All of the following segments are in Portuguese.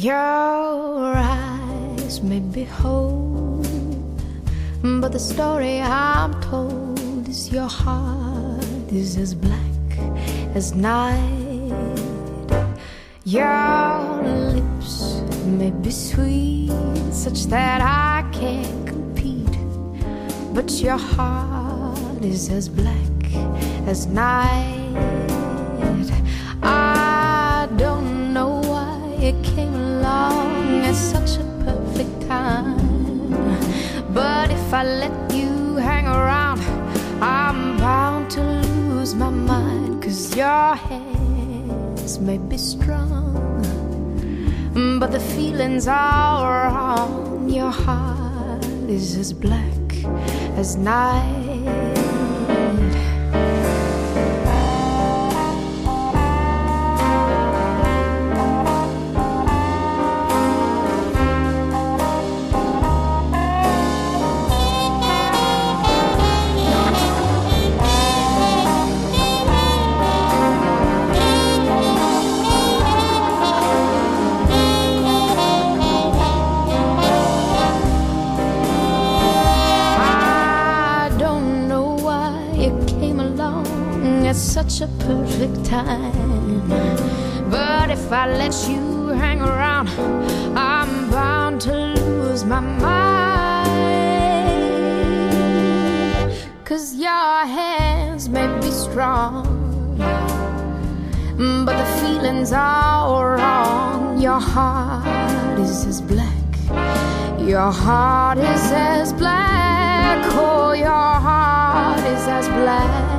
Your eyes may be whole, but the story I'm told is your heart is as black as night. Your lips may be sweet, such that I can't compete, but your heart is as black as night. If I let you hang around, I'm bound to lose my mind, cause your hands may be strong, but the feelings are wrong. Your heart is as black as night. Feelings are wrong. Your heart is as black. Your heart is as black, oh, your heart is as black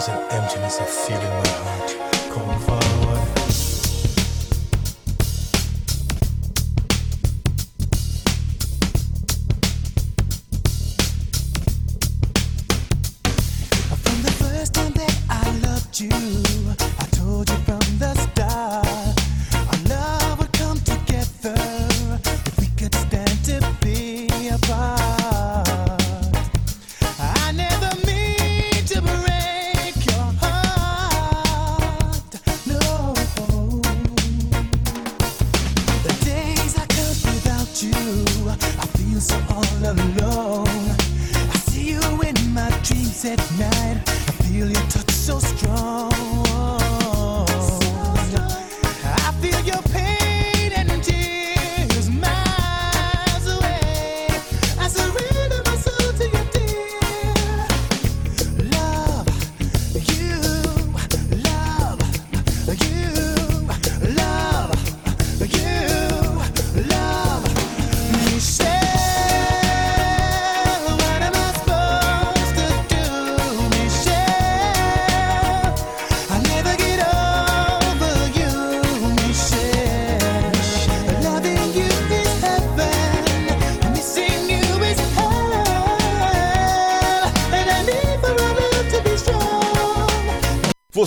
There's an emptiness of feeling. my heart.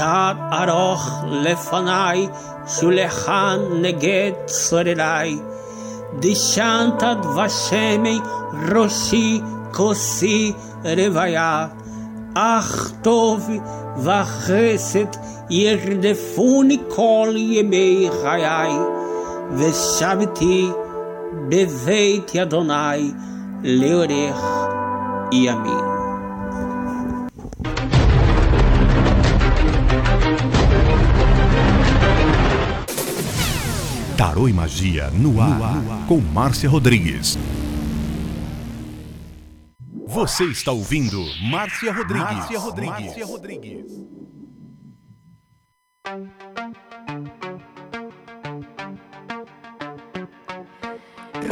Tad aroch lefanai, shulechan neget sorerai. Deshantad Vashemen Roshi Kosi Revaya Ach Tov Vacheset Yerdefuni Kol Yemei Chayai Veshaviti Beveit Adonai Leorech e Tarô e Magia no ar, no ar, com Márcia Rodrigues. Você está ouvindo Márcia Rodrigues. Márcia Rodrigues. Márcia Rodrigues.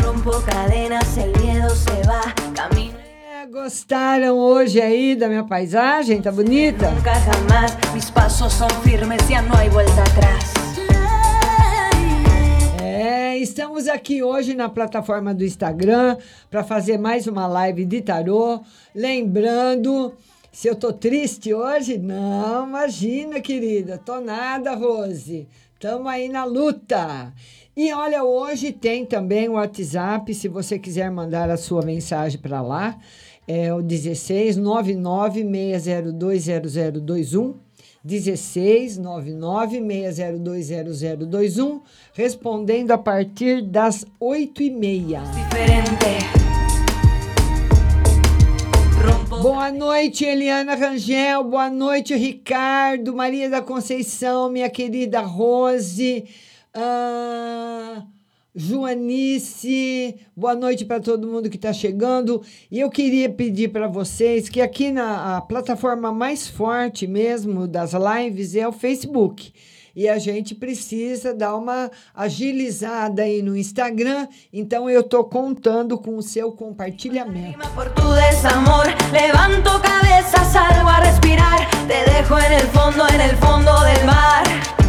Rompo cadenas, el miedo se va, camino. É, gostaram hoje aí da minha paisagem? Tá bonita? Nunca jamás, mis pasos son firmes, ya no hay vuelta atrás. Estamos aqui hoje na plataforma do Instagram para fazer mais uma live de tarô. Lembrando, se eu tô triste hoje, não, imagina, querida, tô nada, Rose. Tamo aí na luta. E olha, hoje tem também o WhatsApp, se você quiser mandar a sua mensagem para lá, é o 16 99 602 0021. 16 99 6020021, respondendo a partir das 8h30. Boa noite, Eliana Rangel. Boa noite, Ricardo, Maria da Conceição, minha querida Rose, ah, Joanice. Boa noite para todo mundo que está chegando. E eu queria pedir para vocês que aqui na plataforma mais forte mesmo das lives é o Facebook. E a gente precisa dar uma agilizada aí no Instagram. Então eu tô contando com o seu compartilhamento. Por tu desamor, levanto salgo a respirar. Te dejo en el fondo, en el fondo del mar.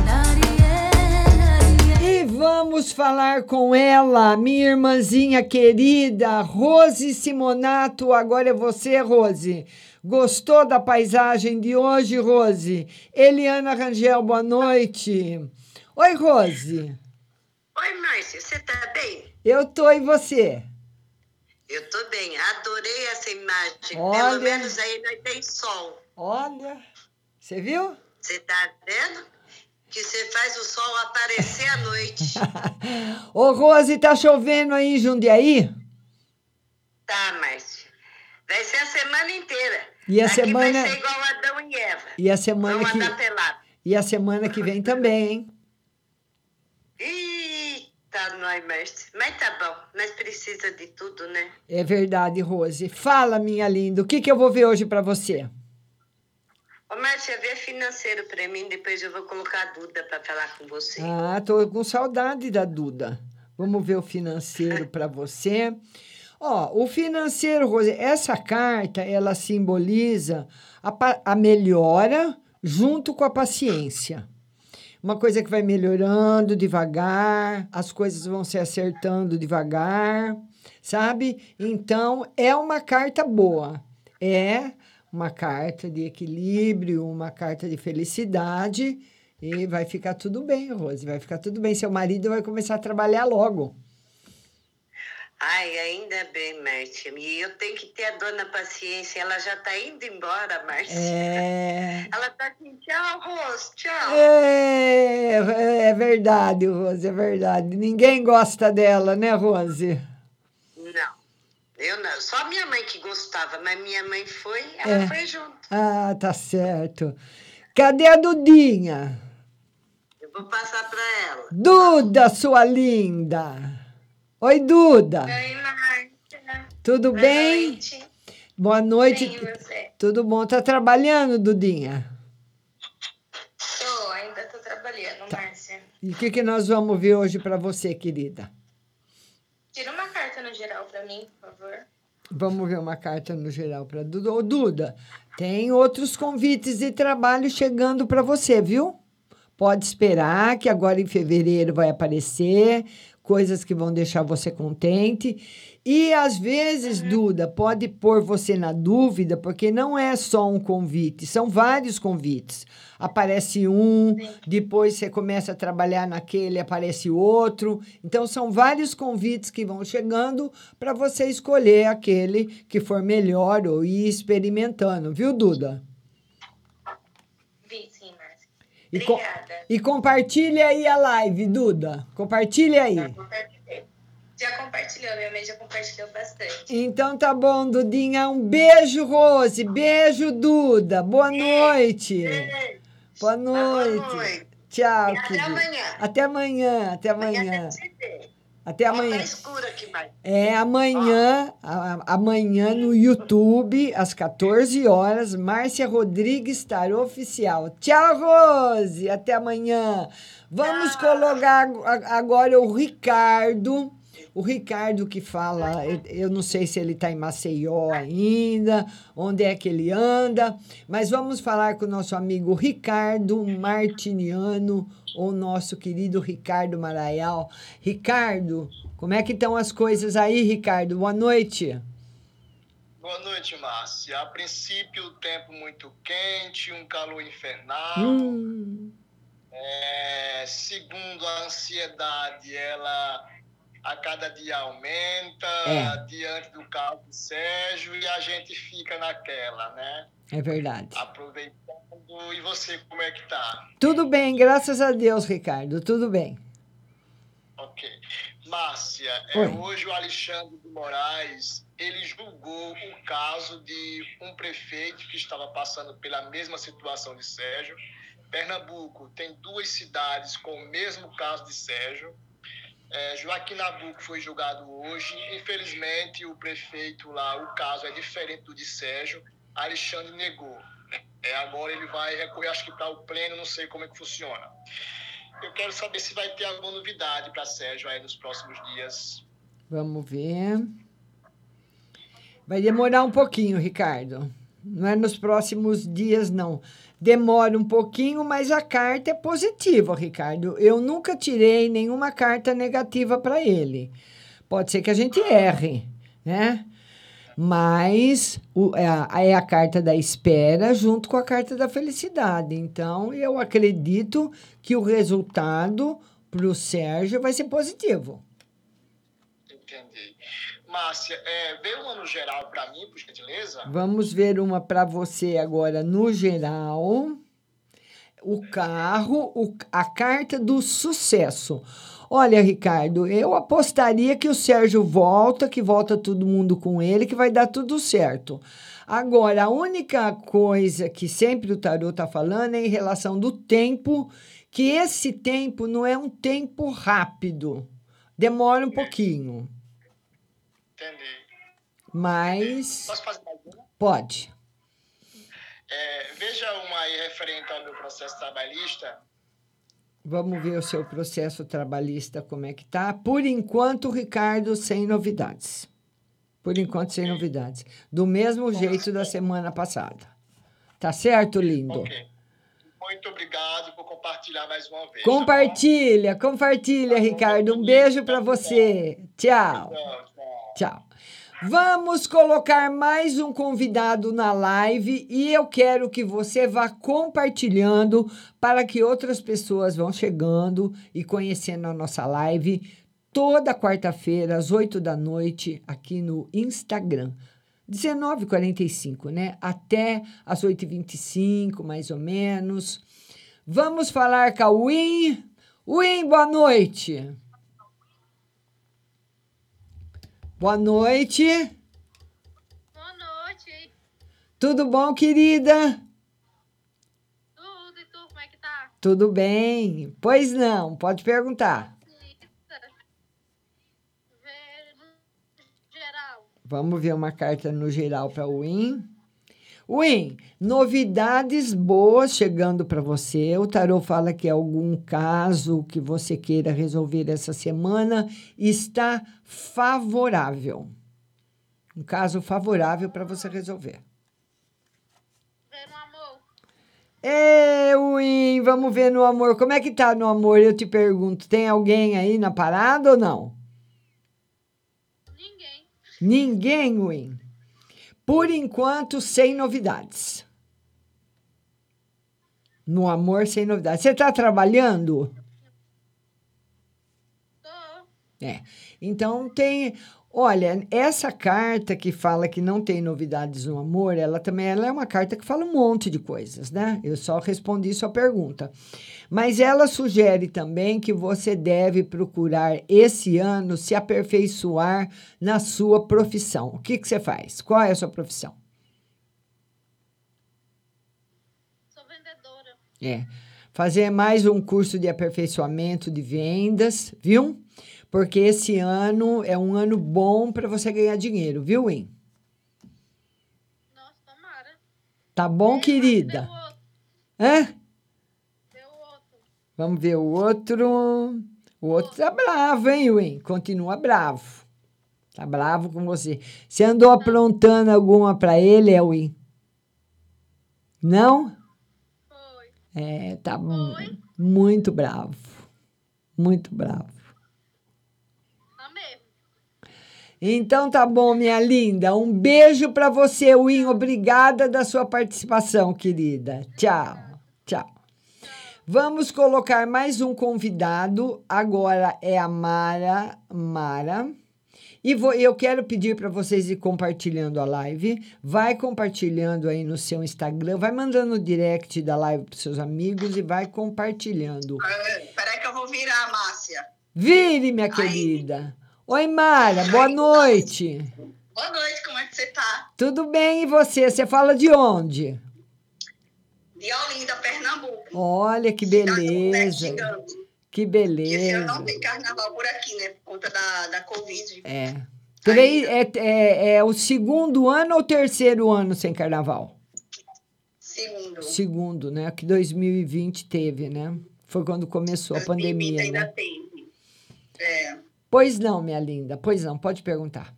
Vamos falar com ela, minha irmãzinha querida, Rose Simonato. Agora é você, Rose. Gostou da paisagem de hoje, Rose? Eliana Rangel, boa noite. Oi, Rose. Oi, Márcia, você tá bem? Eu tô e você? Eu tô bem, adorei essa imagem. Olha. Pelo menos aí nós tem sol. Olha, você viu? Você tá vendo? Que você faz o sol aparecer à noite. Ô, Rose, tá chovendo aí em Jundiaí? tá, Márcia. Vai ser a semana inteira. E a Aqui semana- vai ser igual Adão e Eva. E a semana Vamos que andar pelado. e a semana que vem também, hein? Eita, nós, Márcia. Mas tá bom, nós precisa de tudo, né? É verdade, Rose. Fala, minha linda, o que que eu vou ver hoje para você? Ô, Márcia, vê financeiro pra mim, depois eu vou colocar a Duda pra falar com você. Ah, tô com saudade da Duda. Vamos ver o financeiro para você. Ó, o financeiro, Rose, essa carta, ela simboliza a, a melhora junto com a paciência. Uma coisa que vai melhorando devagar, as coisas vão se acertando devagar, sabe? Então, é uma carta boa. É uma carta de equilíbrio, uma carta de felicidade. E vai ficar tudo bem, Rose, vai ficar tudo bem. Seu marido vai começar a trabalhar logo. Ai, ainda bem, Márcia. E eu tenho que ter a dona paciência. Ela já tá indo embora, Márcia. É, Ela tá assim, tchau, Rose, tchau. é, é verdade, Rose, é verdade. Ninguém gosta dela, né, Rose? Não, eu não. Só minha mãe que gostava, mas minha mãe foi, ela É. foi junto. Ah, tá certo. Cadê a Dudinha? Eu vou passar pra ela. Duda, sua linda. Oi, Duda. Oi, Márcia. Tudo Boa bem? noite. Boa noite. Bem, você? Tudo bom? Tá trabalhando, Dudinha? Tô, ainda tô trabalhando, Márcia. E o que, que nós vamos ver hoje para você, querida? Tira uma carta no geral pra mim. Vamos ver uma carta no geral para Duda. Ô, Duda, tem outros convites de trabalho chegando para você, viu? Pode esperar que agora em fevereiro vai aparecer coisas que vão deixar você contente. E às vezes, Duda, pode pôr você na dúvida, porque não é só um convite, são vários convites. Aparece um, depois você começa a trabalhar naquele, aparece outro. Então, são vários convites que vão chegando para você escolher aquele que for melhor ou ir experimentando, viu, Duda? Vi sim, Márcia. E, co- Obrigada. e compartilha aí a live, Duda. Compartilha aí. Compartilhei. Já compartilhou, minha mãe já compartilhou bastante. Então tá bom, Dudinha. Um beijo, Rose. Beijo, Duda. Boa noite. Boa noite. Boa noite. Tchau, até amanhã. Até amanhã. Até amanhã. Amanhã ver. Até amanhã. Tá escuro aqui, Márcia. É amanhã, a- amanhã no YouTube, às 14 horas, Márcia Rodrigues Tarô Oficial. Tchau, Rose! Até amanhã. Vamos colocar agora o Ricardo. O Ricardo que fala, eu- eu não sei se ele está em Maceió ainda, onde é que ele anda, mas vamos falar com o nosso amigo Ricardo Martiniano, ou nosso querido Ricardo Maraial. Ricardo, como é que estão as coisas aí, Ricardo? Boa noite. Boa noite, Márcia. A princípio, o tempo muito quente, um calor infernal. Hum, É, segundo a ansiedade, ela a cada dia aumenta É. diante do caso do Sérgio e a gente fica naquela, né? é verdade. Aproveitando. E você, como é que tá? Tudo bem, graças a Deus, Ricardo, tudo bem. Ok. Márcia, é, hoje o Alexandre de Moraes, ele julgou o caso de um prefeito que estava passando pela mesma situação de Sérgio. Pernambuco tem duas cidades com o mesmo caso de Sérgio. É, Joaquim Nabuco foi julgado hoje. Infelizmente, o prefeito lá, o caso é diferente do de Sérgio. Alexandre negou. É, agora ele vai recorrer, acho que para o pleno, não sei como é que funciona. Eu quero saber se vai ter alguma novidade para Sérgio aí nos próximos dias. Vamos ver. Vai demorar um pouquinho, Ricardo. Não é nos próximos dias, não. Demora um pouquinho, mas a carta é positiva, Ricardo. Eu nunca tirei nenhuma carta negativa para ele. Pode ser que a gente erre, né? Mas o- é, a, é a carta da espera junto com a carta da felicidade. Então, eu acredito que o resultado para o Sérgio vai ser positivo. Entendi. Márcia, é, vê uma no geral para mim, por gentileza? Vamos ver uma para você agora no geral. O carro, o- a carta do sucesso. Olha, Ricardo, eu apostaria que o Sérgio volta, que volta todo mundo com ele, que vai dar tudo certo. Agora, a única coisa que sempre o tarô está falando é em relação do tempo, que esse tempo não é um tempo rápido. Demora um pouquinho, Entendi. mas Posso fazer mais uma? pode. É, veja uma aí referente ao meu processo trabalhista. Vamos ver o seu processo trabalhista como é que tá. Por enquanto, Ricardo, sem novidades. Por enquanto, sem novidades. Do mesmo jeito da semana passada. Tá certo, lindo? Ok. Muito obrigado por compartilhar mais uma vez. Compartilha, compartilha, Ricardo. Um beijo para você. Tchau. Tá bom? Tchau. Vamos colocar mais um convidado na live e eu quero que você vá compartilhando para que outras pessoas vão chegando e conhecendo a nossa live toda quarta-feira às 8 da noite aqui no Instagram. 19h45, né? Até às 8h25, mais ou menos. Vamos falar com a Win. Win, boa noite. Boa noite. Boa noite. Tudo bom, querida? Tudo e tu, como é que tá? Tudo bem. Pois não, pode perguntar. Vamos ver uma carta no geral para o Win. Win, novidades boas chegando para você. O tarô fala que algum caso que você queira resolver essa semana está favorável. Um caso favorável para você resolver. Vê no amor. Ê, Win, vamos ver no amor. Como é que tá no amor? Eu te pergunto, tem alguém aí na parada ou não? Ninguém. Ninguém, Win. Por enquanto, sem novidades. No amor, sem novidades. Você tá trabalhando? Tô. É. Então tem. Olha, essa carta que fala que não tem novidades no amor, ela também ela é uma carta que fala um monte de coisas, né? Eu só respondi sua pergunta. Mas ela sugere também que você deve procurar esse ano se aperfeiçoar na sua profissão. O que, que você faz? Qual é a sua profissão? Sou vendedora. É. Fazer mais um curso de aperfeiçoamento de vendas, viu? Porque esse ano é um ano bom para você ganhar dinheiro, viu, Win? Nossa, tomara. Tá bom, querida? Deu outro. Hã? Deu outro. Vamos ver o outro. O outro tá bravo, hein, Win? Continua bravo. Tá bravo com você. Você andou aprontando alguma para ele, é, Win? Não? Foi. É, tá mu- muito bravo. Muito bravo. Tá mesmo. Então tá bom, minha linda. Um beijo para você, Win. Obrigada da sua participação, querida. Tchau. Tchau. Vamos colocar mais um convidado. Agora é a Mara. Mara. E vou, eu quero pedir para vocês ir compartilhando a live. Vai compartilhando aí no seu Instagram. Vai mandando o direct da live para seus amigos e vai compartilhando. Peraí que eu vou virar, Márcia. Vire, minha querida. Oi, Mara. Boa noite. Boa noite, como é que você tá? Tudo bem e você? Você fala de onde? De Olinda, Pernambuco. Olha que beleza. Gigante. Que Esse ano beleza. não tem carnaval por aqui, né? Por conta da, da Covid. É. Três, é, é, é o segundo ano ou terceiro ano sem carnaval? Segundo. Segundo, né? Que 2020 teve, né? Foi quando começou a pandemia, ainda né? tem. É, Pois não, minha linda. Pois não, pode perguntar.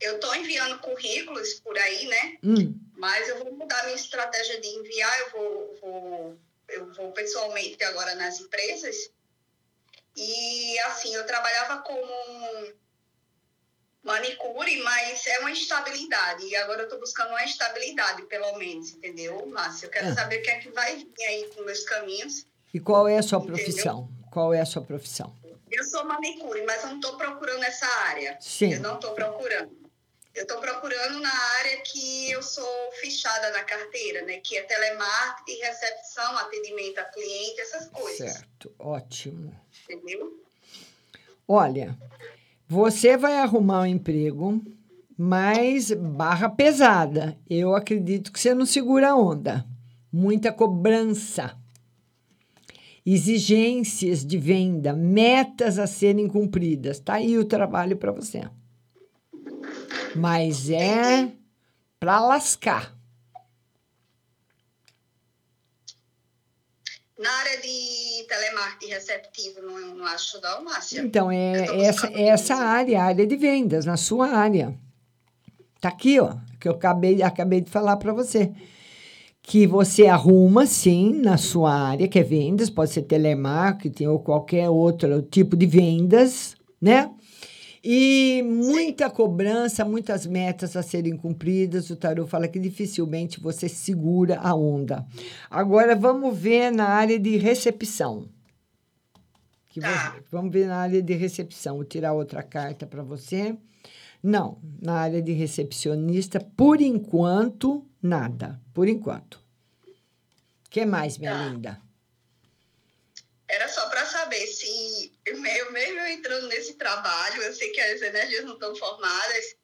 eu tô enviando currículos por aí, né? Hum, Mas eu vou mudar minha estratégia de enviar, eu vou, vou, eu vou pessoalmente agora nas empresas. E assim, eu trabalhava como manicure, mas é uma instabilidade. E agora eu estou buscando uma estabilidade, pelo menos, entendeu, Márcia? Eu quero Ah. saber o que é que vai vir aí com meus caminhos. E qual é a sua Entendeu? profissão? Qual é a sua profissão? Eu sou manicure, mas eu não estou procurando essa área. Sim. Eu não estou procurando. Eu estou procurando na área que eu sou fichada na carteira, né? Que é telemarketing, recepção, atendimento a cliente, essas coisas. Certo, ótimo. Entendeu? Olha, você vai arrumar um emprego, mas barra pesada. Eu acredito que você não segura a onda. Muita cobrança. Exigências de venda, metas a serem cumpridas. Tá aí o trabalho para você. Mas é para lascar. Na área de telemarketing receptivo, não, não acho não, Márcia. Então, é essa, essa área, a área de vendas, na sua área. Tá aqui, ó, que eu acabei, acabei de falar para você. Que você arruma, sim, na sua área, que é vendas, pode ser telemarketing ou qualquer outro tipo de vendas, né? E muita cobrança, muitas metas a serem cumpridas. O tarô fala que dificilmente você segura a onda. Agora vamos ver na área de recepção. Que você- vamos ver na área de recepção. Vou tirar outra carta para você. Não, na área de recepcionista, por enquanto, nada. Por enquanto. O que mais, minha linda? Era só para saber se, eu mesmo entrando nesse trabalho, eu sei que as energias não estão formadas,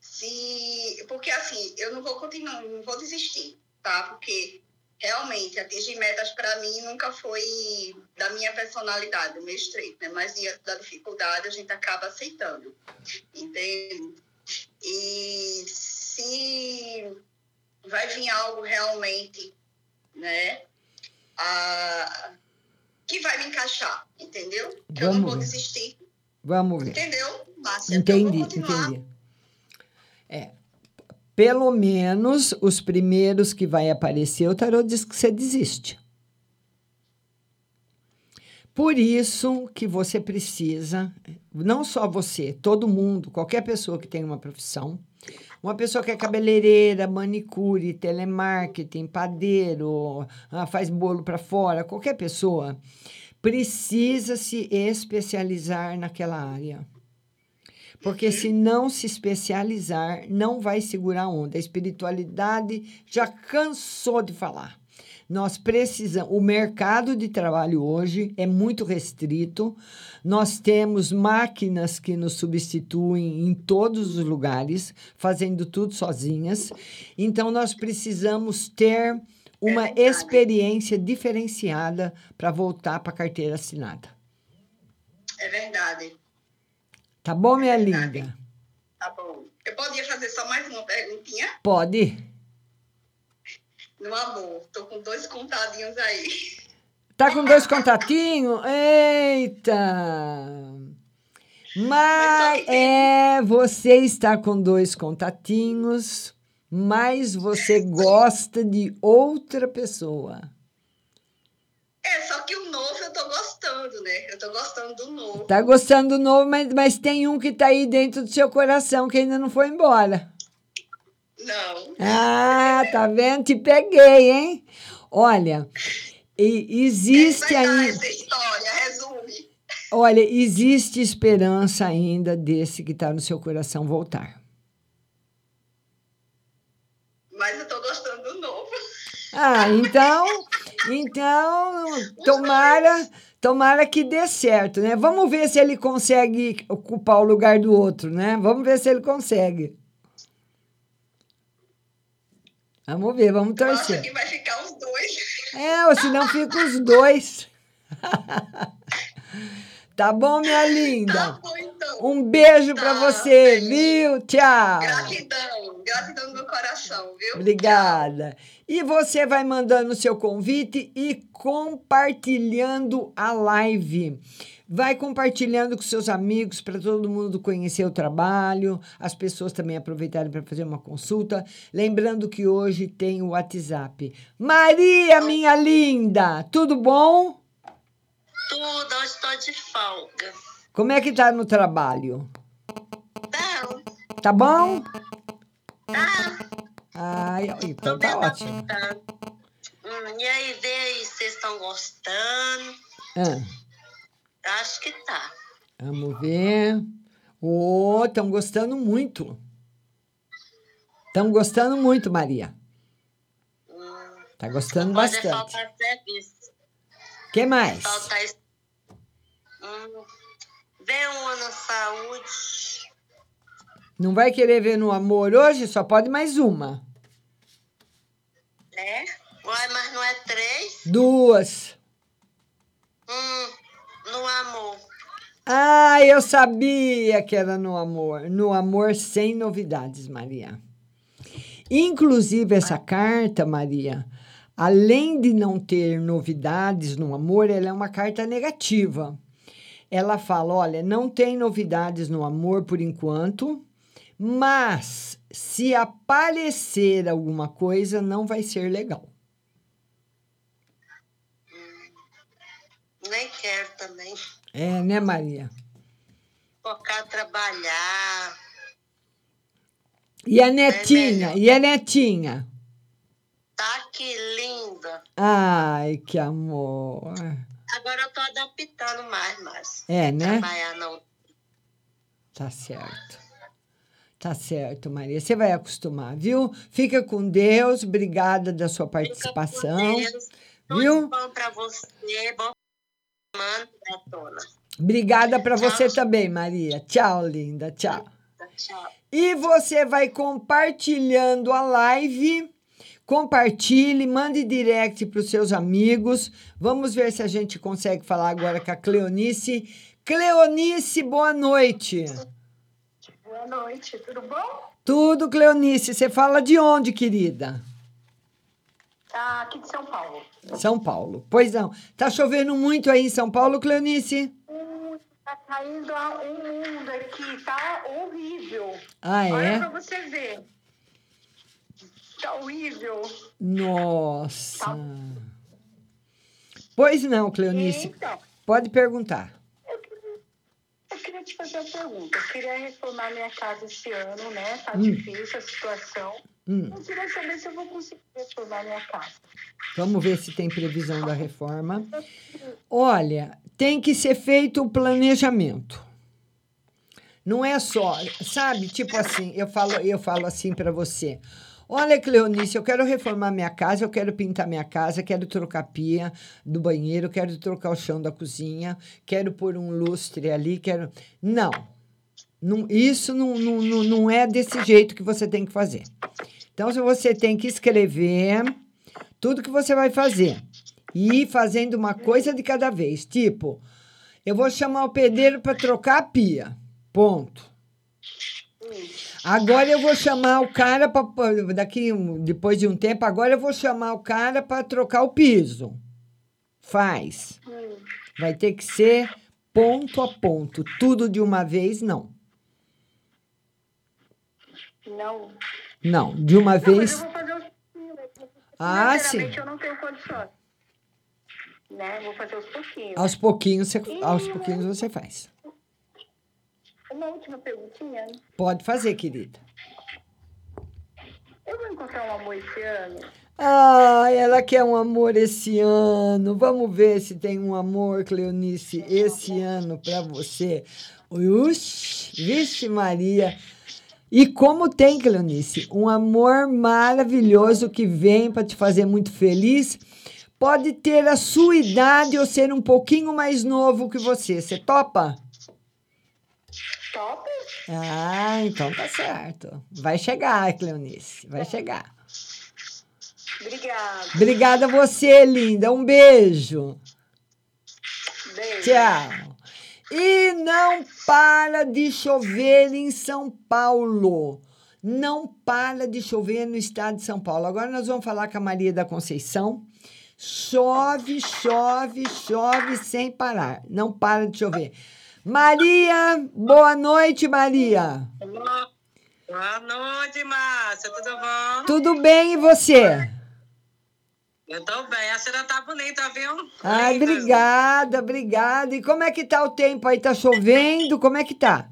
se. Porque assim, eu não vou continuar, não vou desistir, tá? Porque realmente atingir metas para mim nunca foi da minha personalidade, do meu estreito, né? Mas diante da dificuldade a gente acaba aceitando, entende? E se vai vir algo realmente, né? a- que vai me encaixar, entendeu? Que eu não vou desistir, Vamos ver. entendeu, Márcia? Eu Entendi, entendi. É. Pelo menos os primeiros que vai aparecer, o tarô diz que você desiste. Por isso que você precisa, não só você, todo mundo, qualquer pessoa que tem uma profissão, uma pessoa que é cabeleireira, manicure, telemarketing, padeiro, ah, faz bolo para fora, qualquer pessoa precisa se especializar naquela área. Porque se não se especializar, não vai segurar a onda. A espiritualidade já cansou de falar. Nós precisamos. O mercado de trabalho hoje é muito restrito. Nós temos máquinas que nos substituem em todos os lugares, fazendo tudo sozinhas. Então, nós precisamos ter uma experiência diferenciada para voltar para a carteira assinada. É verdade. Tá bom, minha linda? Tá bom. Eu podia fazer só mais uma perguntinha? Pode. No amor, tô com dois contadinhos aí. Tá com dois contatinhos? Eita! Mas é, você está com dois contatinhos, mas você gosta de outra pessoa. É, só que o novo eu tô gostando, né? Eu tô gostando do novo. Tá gostando do novo, mas, mas tem um que tá aí dentro do seu coração que ainda não foi embora. Não. Ah, tá vendo? Te peguei, hein? Olha, existe ainda. Essa história, resume. Olha, existe esperança ainda desse que está no seu coração voltar. Mas eu tô gostando do novo. Ah, então, então, tomara, tomara que dê certo, né? Vamos ver se ele consegue ocupar o lugar do outro, né? Vamos ver se ele consegue. Vamos ver, vamos torcer. Acho que vai ficar os dois. É, ou senão fica os dois. tá bom, minha linda? Tá bom, então. Um beijo Tá, pra você, beijo. viu? Tchau. Gratidão, gratidão do coração, viu? Obrigada. E você vai mandando o seu convite e compartilhando a live. Vai compartilhando com seus amigos para todo mundo conhecer o trabalho, as pessoas também aproveitarem para fazer uma consulta. Lembrando que hoje tem o WhatsApp. Maria, minha linda, tudo bom? Tudo, hoje estou de folga. Como é que tá no trabalho? Tá, Tá bom? tá. Ai, então Tô tá ótimo. Hum, e aí, vê aí, vocês estão gostando? Ah, Acho que tá. vamos ver. Ô, estão gostando muito. Estão gostando muito, Maria. Tá gostando bastante. faltar serviço. que mais? Faltar hum, vê uma na saúde. Não vai querer ver no amor hoje? Só pode mais uma. É? Uai, mas não é três? Duas. Hum, no amor. Ah, eu sabia que era no amor. No amor sem novidades, Maria. Inclusive, essa carta, Maria, além de não ter novidades no amor, ela é uma carta negativa. Ela fala: olha, não tem novidades no amor por enquanto, mas se aparecer alguma coisa, não vai ser legal. Nem quero também. É, né, Maria? Focar trabalhar. E a netinha? E a netinha? Tá que linda. Ai, que amor. Agora eu tô adaptando mais, mas. É, né? Trabalhar não. Tá certo. Tá certo, Maria. Você vai acostumar, viu? Fica com Deus. Obrigada da sua participação. Deus. Viu? Bom pra você. Bom Obrigada para você também, Maria. Tchau, linda. Tchau. Tchau. E você vai compartilhando a live. Compartilhe, mande direct para os seus amigos. Vamos ver se a gente consegue falar agora com a Cleonice. Cleonice, boa noite. Boa noite, tudo bom? Tudo, Cleonice. Você fala de onde, querida? Tá aqui de São Paulo. São Paulo. Pois não. Tá chovendo muito aí em São Paulo, Cleonice? Hum, Tá caindo um mundo aqui, tá horrível. Ah, é? Olha pra você ver. Tá horrível. Nossa. Pois não, Cleonice. Então, Pode perguntar. Eu queria te fazer uma pergunta. Eu queria reformar minha casa esse ano, né? Tá Hum. difícil a situação. Hum. Eu queria saber se eu vou conseguir reformar minha casa. Vamos ver se tem previsão da reforma. Olha, tem que ser feito o planejamento. Não é só, sabe? Tipo assim, eu falo, eu falo assim para você. Olha, Cleonice, eu quero reformar minha casa, eu quero pintar minha casa, quero trocar a pia do banheiro, quero trocar o chão da cozinha, quero pôr um lustre ali, quero. Não. não isso não, não, não, é desse jeito que você tem que fazer. Então, você tem que escrever tudo que você vai fazer e ir fazendo uma coisa de cada vez. Tipo, eu vou chamar o pedreiro para trocar a pia. Ponto. Agora eu vou chamar o cara para daqui depois de um tempo, agora eu vou chamar o cara para trocar o piso. Faz. Vai ter que ser ponto a ponto, tudo de uma vez não. Não. Não, de uma Não, vez. eu vou fazer os pouquinhos. Porque Ah, sim. eu não tenho condições. Né? Vou fazer aos pouquinhos. Aos pouquinhos, você, aos pouquinhos você faz. Uma última perguntinha. Pode fazer, querida. Eu vou encontrar um amor esse ano? Ah, ela quer um amor esse ano. Vamos ver se tem um amor, Cleonice, esse ano para você. Uxi, vixe Maria. E como tem, Cleonice, um amor maravilhoso que vem para te fazer muito feliz. Pode ter a sua idade ou ser um pouquinho mais novo que você. Você topa? Top? Ah, então tá certo. Vai chegar, Cleonice, vai chegar. Obrigada. Obrigada a você, linda. Um beijo. Beijo. Tchau. E não para de chover em São Paulo. Não para de chover no estado de São Paulo. Agora nós vamos falar com a Maria da Conceição. Chove, chove, chove sem parar. Não para de chover. Maria, boa noite, Maria. Boa noite, Márcia. Tudo bom? Tudo bem e você? Eu tô bem. A senhora tá bonita, viu? Ai, obrigada, obrigada. E como é que tá o tempo aí? Tá chovendo? Como é que tá?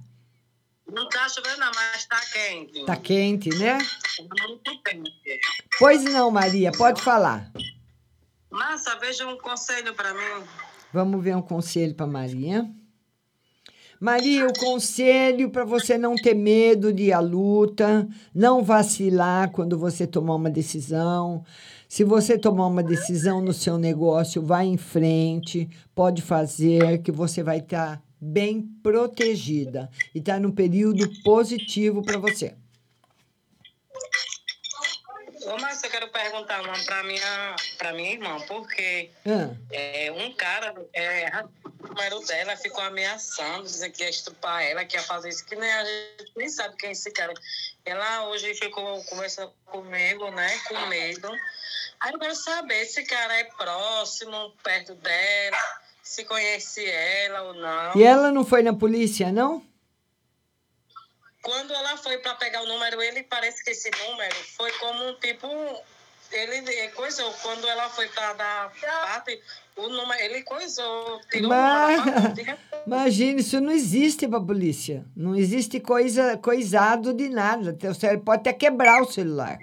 Não tá chovendo, não, mas tá quente. Tá quente, né? Muito quente. Pois não, Maria, pode falar. Márcia, veja um conselho pra mim. Vamos ver um conselho para Maria. Maria, o conselho para você não ter medo de ir à luta, não vacilar quando você tomar uma decisão. Se você tomar uma decisão no seu negócio, vá em frente, pode fazer, que você vai estar bem protegida e está num período positivo para você. Ô, Márcia, eu quero perguntar uma pra minha, pra minha irmã, porque Ah, é, um cara, é, número dela ficou ameaçando, dizendo que ia estuprar ela, que ia fazer isso, que nem a gente nem sabe quem é esse cara. Ela hoje ficou conversando comigo, né, com medo. Aí eu quero saber se esse cara é próximo, perto dela, se conhece ela ou não. E ela não foi na polícia, não? Quando ela foi para pegar o número, ele parece que esse número foi como um tipo. Ele coisou, quando ela foi para dar parte, o número, ele coisou, tirou Mas, imagine, isso não existe para polícia. Não existe coisa, coisado de nada. Teu cérebro pode até quebrar o celular.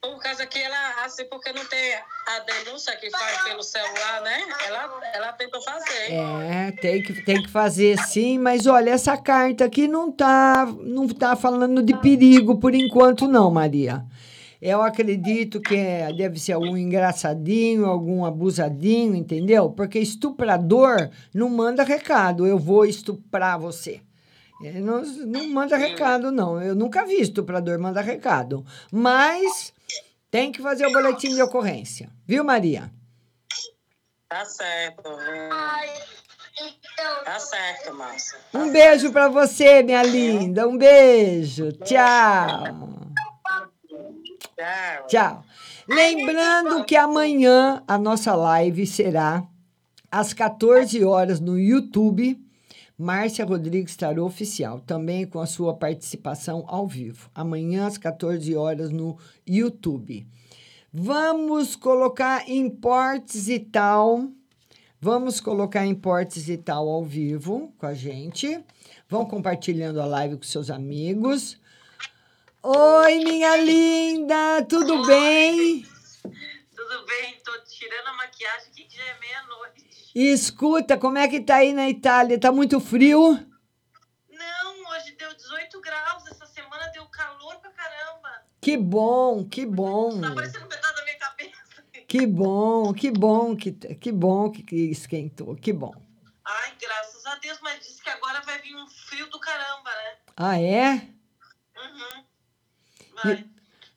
Por causa que ela, assim, porque não tem a denúncia que faz pelo celular, né? Ela, ela tentou fazer. É, tem que, tem que fazer sim, mas olha, essa carta aqui não tá, não tá falando de perigo por enquanto, não, Maria. Eu acredito que é- deve ser algum engraçadinho, algum abusadinho, entendeu? Porque estuprador não manda recado, eu vou estuprar você. Ele não, não manda recado, não. Eu nunca vi estuprador mandar recado. Mas tem que fazer o boletim de ocorrência. Viu, Maria? Tá certo. Tá certo, Márcia. Um beijo para você, minha linda. Um beijo. Tchau. Tchau. Tchau. Lembrando que amanhã a nossa live será às 14 horas no YouTube. Márcia Rodrigues Tarô Oficial, também com a sua participação ao vivo. Amanhã às 14 horas no YouTube. Vamos colocar importes e tal. Vamos colocar importes e tal ao vivo com a gente. Vão compartilhando a live com seus amigos. Oi, minha linda, tudo bem? Tudo bem, tô tirando a maquiagem aqui que já é meia-noite. E escuta, como é que tá aí na Itália? Tá muito frio? Não, hoje deu 18 graus, essa semana deu calor pra caramba. Que bom, que bom. Tá parecendo um pedaço da minha cabeça. Que bom, que bom, que, que bom que esquentou, que bom. Ai, graças a Deus, mas disse que agora vai vir um frio do caramba, né? Ah, é? E-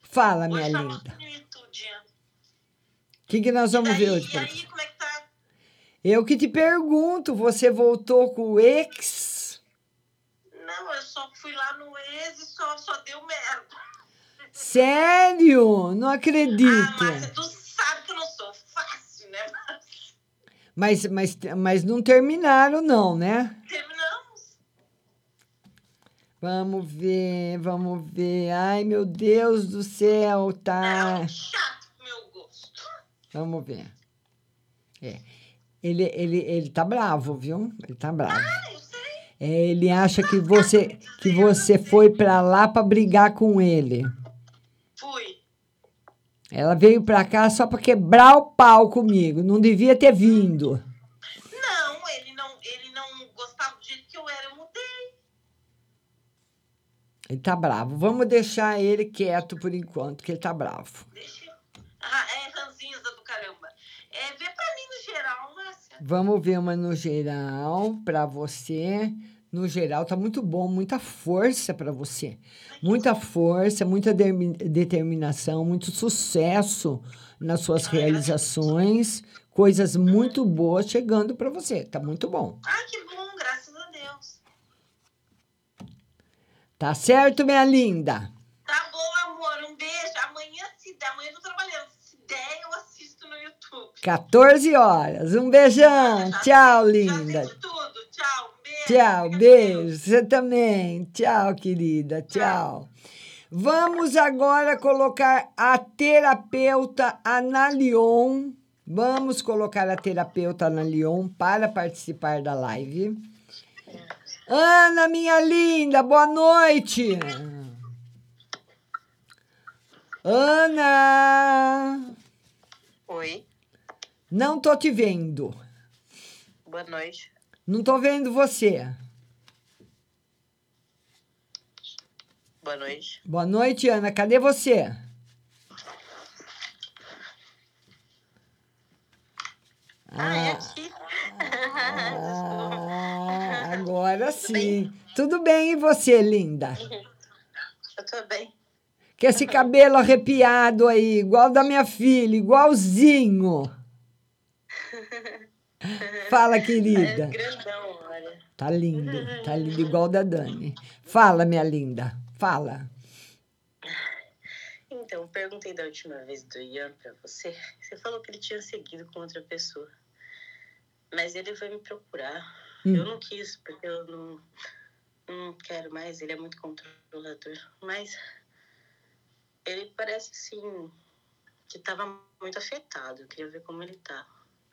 Fala, minha Hoje linda. o que, que nós vamos e ver daí, hoje? E aí, como é que tá? Eu que te pergunto, você voltou com o ex? Não, eu só fui lá no ex e só, só deu merda. Sério? Não acredito. Ah, Márcia, tu sabe que eu não sou fácil, né? Mas, mas, mas não terminaram, não, né? Terminamos. Vamos ver, vamos ver. Ai, meu Deus do céu, tá. Chato pro meu gosto. Vamos ver. É. Ele, ele, ele tá bravo, viu? Ele tá bravo. É, ele acha que você que você foi pra lá pra brigar com ele. Fui. Ela veio pra cá só pra quebrar o pau comigo. Não devia ter vindo. Tá bravo. Vamos deixar ele quieto por enquanto, que ele tá bravo. Ah, é ranzinza do caramba. É, vê pra mim no geral, Márcia. Vamos ver uma no geral pra você. No geral, tá muito bom, muita força pra você. Muita força, muita dermi- determinação, muito sucesso nas suas realizações, coisas muito boas chegando pra você. Tá muito bom. Ai, que bom, graças a Deus. Tá certo, minha linda? Tá bom, amor, um beijo. Amanhã, se der, amanhã eu tô trabalhando. Se der, eu assisto no YouTube. 14 horas. Um beijão. Tchau, linda. Tchau, beijo. Você também. Tchau, querida. Tchau. Vamos agora colocar a terapeuta Ana Leon. Vamos colocar a terapeuta Ana Leon para participar da live. Ana, minha linda, boa noite. Ana, Oi, não tô te vendo. boa noite. Não tô vendo você. Boa noite. Boa noite, Ana. Cadê você? Ah, é aqui. Ah, agora sim. Tudo bem, e você, linda? Eu tô bem. Que esse cabelo arrepiado aí, igual da minha filha, igualzinho. Fala, querida. É grandão, olha. Tá lindo, tá lindo, igual da Dani. Fala, minha linda, fala. Então, perguntei da última vez do Ian pra você. Você falou que ele tinha seguido com outra pessoa. Mas ele foi me procurar. Hum. Eu não quis, porque eu não, não quero mais. Ele é muito controlador. Mas ele parece, assim, que tava muito afetado. Eu queria ver como ele tá.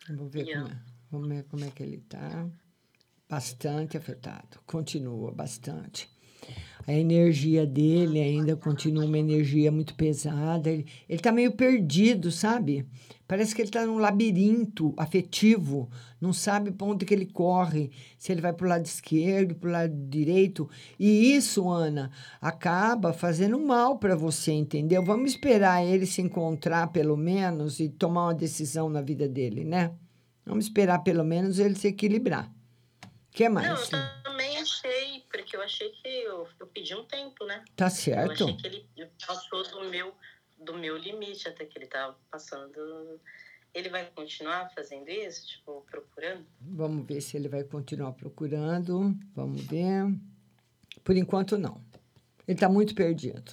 Vamos ver, como é, vamos ver como é que ele tá. Bastante afetado. Continua bastante. A energia dele ainda continua uma energia muito pesada. Ele, ele tá meio perdido, sabe? Parece que ele tá num labirinto afetivo. Não sabe para onde que ele corre. Se ele vai pro lado esquerdo, pro lado direito. E isso, Ana, acaba fazendo mal para você, entendeu? Vamos esperar ele se encontrar pelo menos e tomar uma decisão na vida dele, né? Vamos esperar pelo menos ele se equilibrar. O que mais? Não, eu também achei, porque eu achei que eu, eu pedi um tempo, né? Tá Eu certo. achei que ele passou do meu, do meu limite até que ele tava passando. Ele vai continuar fazendo isso, tipo, procurando? Vamos ver se ele vai continuar procurando. Vamos ver. Por enquanto, não. Ele está muito perdido.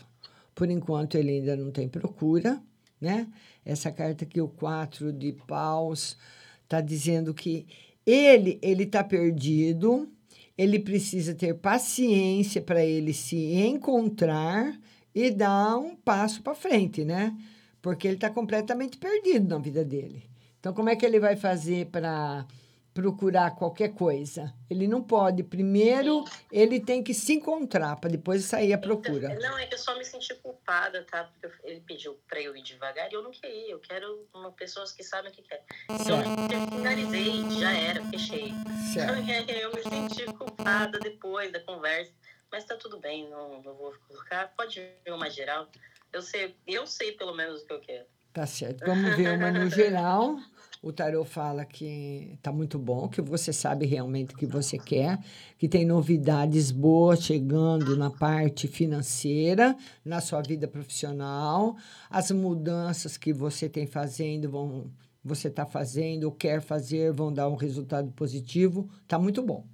Por enquanto, ele ainda não tem procura, né? Essa carta aqui, o 4 de paus, está dizendo que ele ele está perdido ele precisa ter paciência para ele se encontrar e dar um passo para frente, né? Porque ele está completamente perdido na vida dele. Então, como é que ele vai fazer para procurar qualquer coisa? Ele não pode. Primeiro, ele tem que se encontrar para depois sair à procura. Não, é que eu só me senti culpada, tá? Porque ele pediu pra eu ir devagar e eu não queria. Eu quero uma pessoas que sabem o que quer. Então, eu finalizei, já era, fechei. Certo. Eu me senti culpada depois da conversa. Mas tá tudo bem, não, não vou colocar. Pode ver uma geral. Eu sei, eu sei pelo menos o que eu quero. Tá certo. Vamos ver uma no geral. O tarô fala que tá muito bom, que você sabe realmente o que você quer, que tem novidades boas chegando na parte financeira, na sua vida profissional. As mudanças que você tem fazendo vão você está fazendo ou quer fazer vão dar um resultado positivo. Tá muito bom.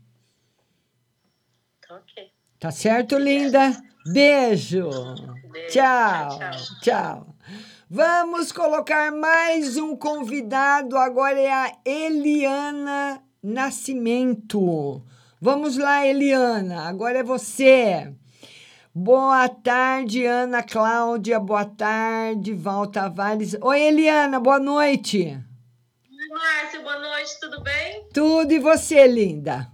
Tá ok. Tá certo, linda? Beijo. Tchau. Tchau. Vamos colocar mais um convidado. Agora é a Eliana Nascimento. Vamos lá, Eliana. Agora é você. Boa tarde, Ana Cláudia. Boa tarde, Val Tavares. Oi, Eliana. Boa noite. Oi, Márcia, boa noite, tudo bem? Tudo e você, linda?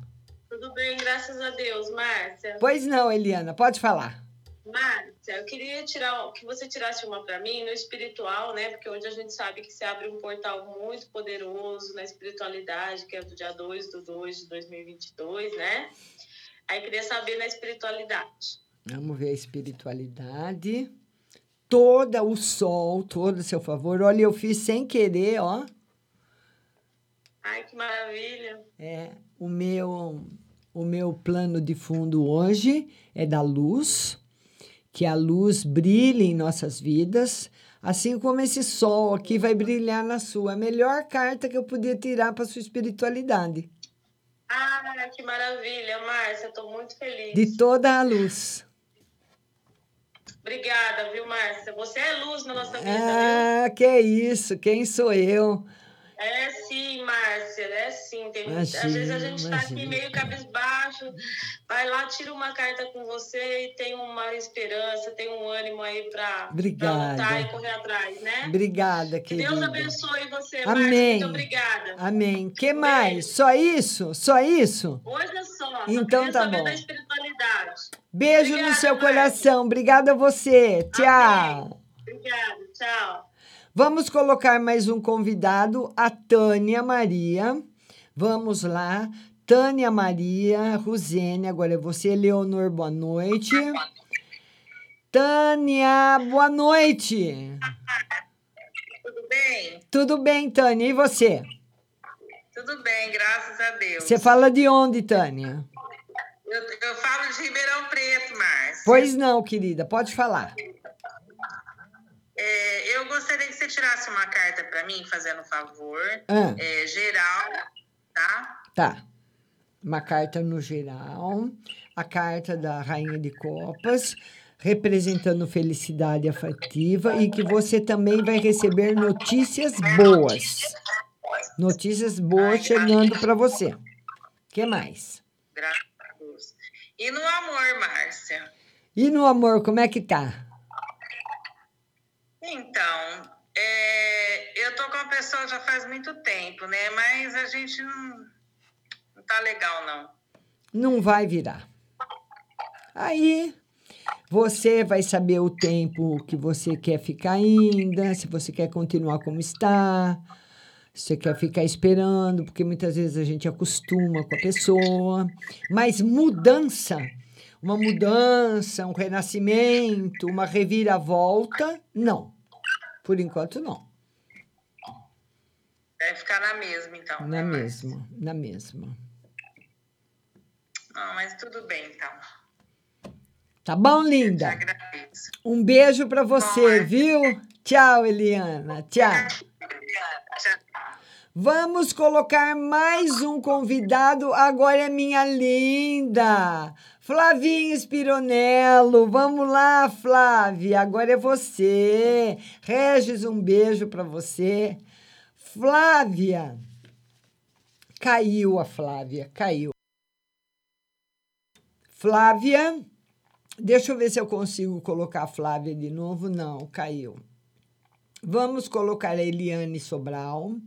Tudo bem, graças a Deus, Márcia. Pois não, Eliana. Pode falar. Márcia, eu queria tirar que você tirasse uma para mim no espiritual, né? Porque hoje a gente sabe que se abre um portal muito poderoso na espiritualidade, que é do dia 2 do 2 de 2022, né? Aí queria saber na espiritualidade. Vamos ver a espiritualidade. Toda o sol, todo a seu favor. Olha, eu fiz sem querer, ó. Ai, que maravilha. É, o meu o meu plano de fundo hoje é da luz, que a luz brilhe em nossas vidas, assim como esse sol aqui vai brilhar na sua. A melhor carta que eu podia tirar para sua espiritualidade, Ah, que maravilha, Márcia, estou muito feliz. de toda a luz. Obrigada, viu, Márcia? Você é luz na nossa vida, viu? Ah, que isso? Quem sou eu? É sim, Márcia, é sim. Tem, Imagina, às vezes a gente está aqui meio cabisbaixo, vai lá, tira uma carta com você e tem uma esperança, tem um ânimo aí para Obrigada. lutar e correr atrás, né? Obrigada, Que Deus querida. abençoe você, Amém. Márcia. Muito obrigada. Amém. Que mais? Só isso? Só isso? Hoje é só. Então tá bom. da espiritualidade. Beijo no seu coração. Obrigada a você. Tchau. Obrigada, tchau. Vamos colocar mais um convidado, a Tânia Maria. Vamos lá. Tânia Maria, Rosene, agora é você, Leonor, boa noite. Tânia, boa noite. Tudo bem? Tudo bem, Tânia? E você? Tudo bem, graças a Deus. Você fala de onde, Tânia? Eu, eu falo de Ribeirão Preto, Márcia. Pois não, querida, pode falar. É, eu gostaria que você tirasse uma carta para mim, fazendo um favor. Ah. É, geral, tá? Tá. Uma carta no geral, a carta da Rainha de Copas, representando felicidade afetiva e que você também vai receber notícias boas. Notícias boas chegando para você. que mais? Graças a Deus. E no amor, Márcia? E no amor, como é que tá? Então, é, eu tô com uma pessoa já faz muito tempo, né? Mas a gente não, não tá legal, não. Não vai virar. Aí você vai saber o tempo que você quer ficar ainda, se você quer continuar como está, se você quer ficar esperando, porque muitas vezes a gente acostuma com a pessoa. Mas mudança, uma mudança, um renascimento, uma reviravolta, não. Por enquanto, não. Vai ficar na mesma, então. Na mesma, na mesma. Não, mas tudo bem, então. Tá bom, linda? Um beijo para você, viu? Tchau, Eliana. Tchau. Vamos colocar mais um convidado. Agora é minha linda. Flavinha Spironello. Vamos lá, Flávia. Agora é você. Regis, um beijo para você. Flávia. Caiu a Flávia, caiu. Flávia. Deixa eu ver se eu consigo colocar a Flávia de novo. Não, caiu. Vamos colocar a Eliane Sobral.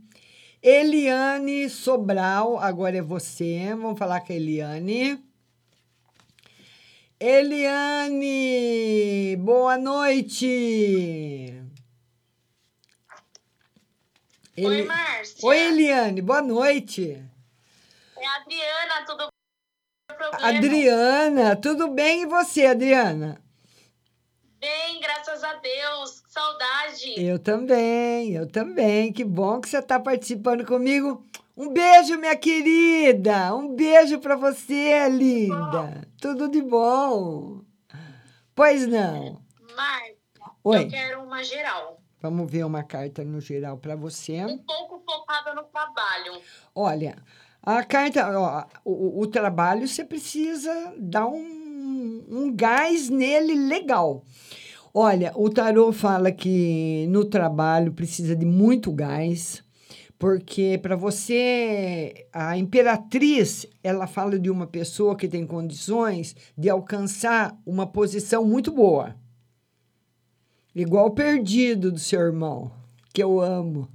Eliane Sobral, agora é você. Vamos falar com a Eliane. Eliane, boa noite. Oi, Márcia. Oi, Eliane, boa noite. É a Adriana, tudo bem? Problema? Adriana, tudo bem e você, Adriana? Bem, graças a Deus. Que Saudade. Eu também, eu também. Que bom que você está participando comigo. Um beijo, minha querida. Um beijo para você, linda. Tudo de bom. Pois não. Márcia, Oi. eu quero uma geral. Vamos ver uma carta no geral para você. Um pouco focada no trabalho. Olha, a carta, ó, o, o trabalho você precisa dar um, um gás nele legal. Olha, o tarô fala que no trabalho precisa de muito gás, porque para você, a imperatriz, ela fala de uma pessoa que tem condições de alcançar uma posição muito boa. Igual o perdido do seu irmão, que eu amo.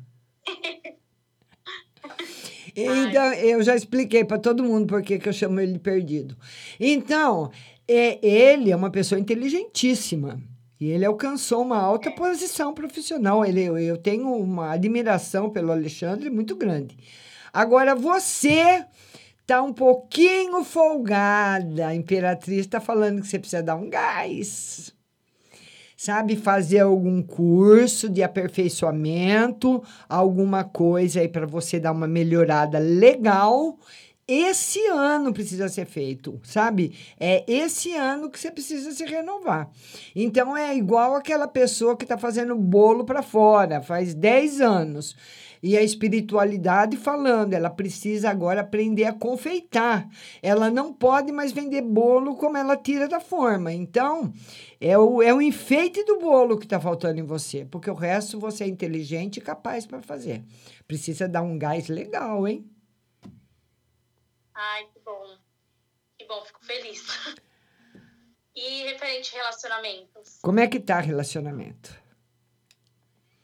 Então, eu já expliquei para todo mundo por que eu chamo ele de perdido. Então, é, ele é uma pessoa inteligentíssima. E ele alcançou uma alta posição profissional. Ele, eu, tenho uma admiração pelo Alexandre muito grande. Agora, você tá um pouquinho folgada. A Imperatriz está falando que você precisa dar um gás sabe, fazer algum curso de aperfeiçoamento, alguma coisa aí para você dar uma melhorada legal. Esse ano precisa ser feito, sabe? É esse ano que você precisa se renovar. Então é igual aquela pessoa que está fazendo bolo para fora, faz 10 anos. E a espiritualidade falando, ela precisa agora aprender a confeitar. Ela não pode mais vender bolo como ela tira da forma. Então, é o, é o enfeite do bolo que está faltando em você, porque o resto você é inteligente e capaz para fazer. Precisa dar um gás legal, hein? Ai, que bom. Que bom, fico feliz. E referente a relacionamentos? Como é que tá relacionamento?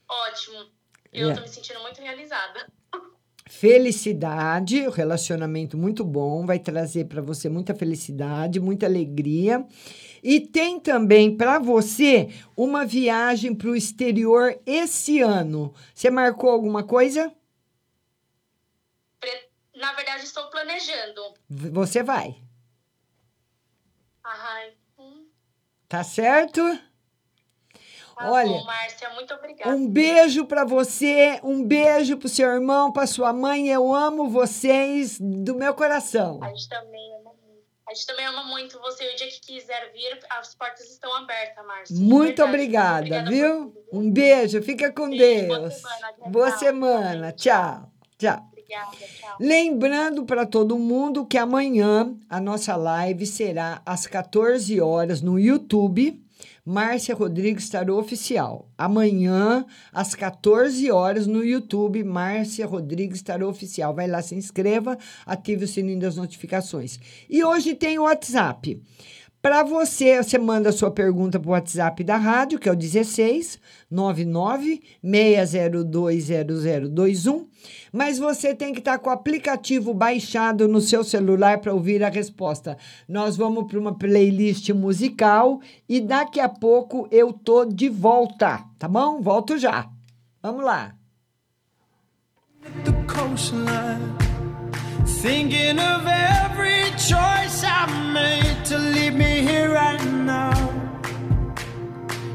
Ótimo. Eu É. tô me sentindo muito realizada. Felicidade, o relacionamento muito bom, vai trazer para você muita felicidade, muita alegria. E tem também para você uma viagem para o exterior esse ano. Você marcou alguma coisa? Na verdade, estou planejando. Você vai, Ai, hum, tá certo? tá Olha, bom, Márcia, muito obrigada. Um beijo para você, um beijo pro seu irmão, para sua mãe. Eu amo vocês do meu coração. A gente também ama muito. A gente também ama muito você. O dia que quiser vir, as portas estão abertas, Márcia. Muito obrigada, Obrigada viu? Um beijo, fica com Deus. Boa semana, tchau. Tchau. Lembrando para todo mundo que amanhã a nossa live será às 14 horas no YouTube. Márcia Rodrigues Tarô Oficial. Amanhã, às 14 horas, no YouTube, Márcia Rodrigues Tarô Oficial. Vai lá, se inscreva, ative o sininho das notificações. E hoje tem o WhatsApp. Para você, você manda sua pergunta para o WhatsApp da rádio, que é o 16 99 602 0021. Mas você tem que estar com o aplicativo baixado no seu celular para ouvir a resposta. Nós vamos para uma playlist musical e daqui a pouco eu tô de volta, tá bom? Volto já. Vamos lá. coastline. Thinking of every choice I made to leave me here right now.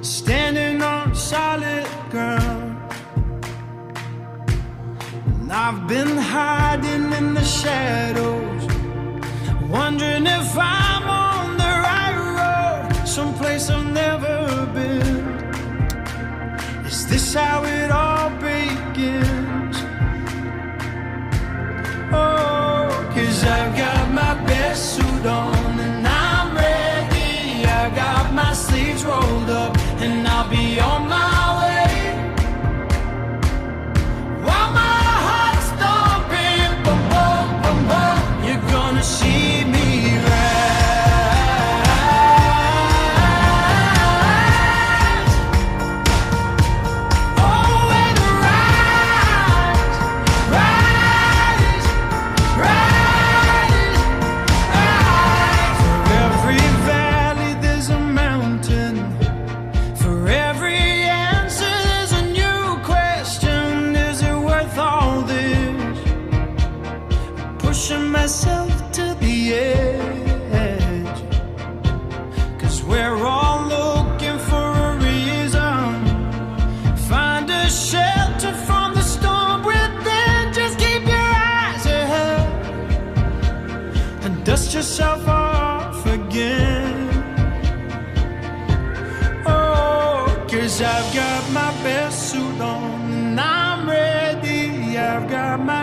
Standing on solid ground. And I've been hiding in the shadows. Wondering if I'm on the right road. Someplace I've never been. Is this how it all begins? Cause I've got my best suit on and I'm ready. I got my sleeves rolled up and I'll be on my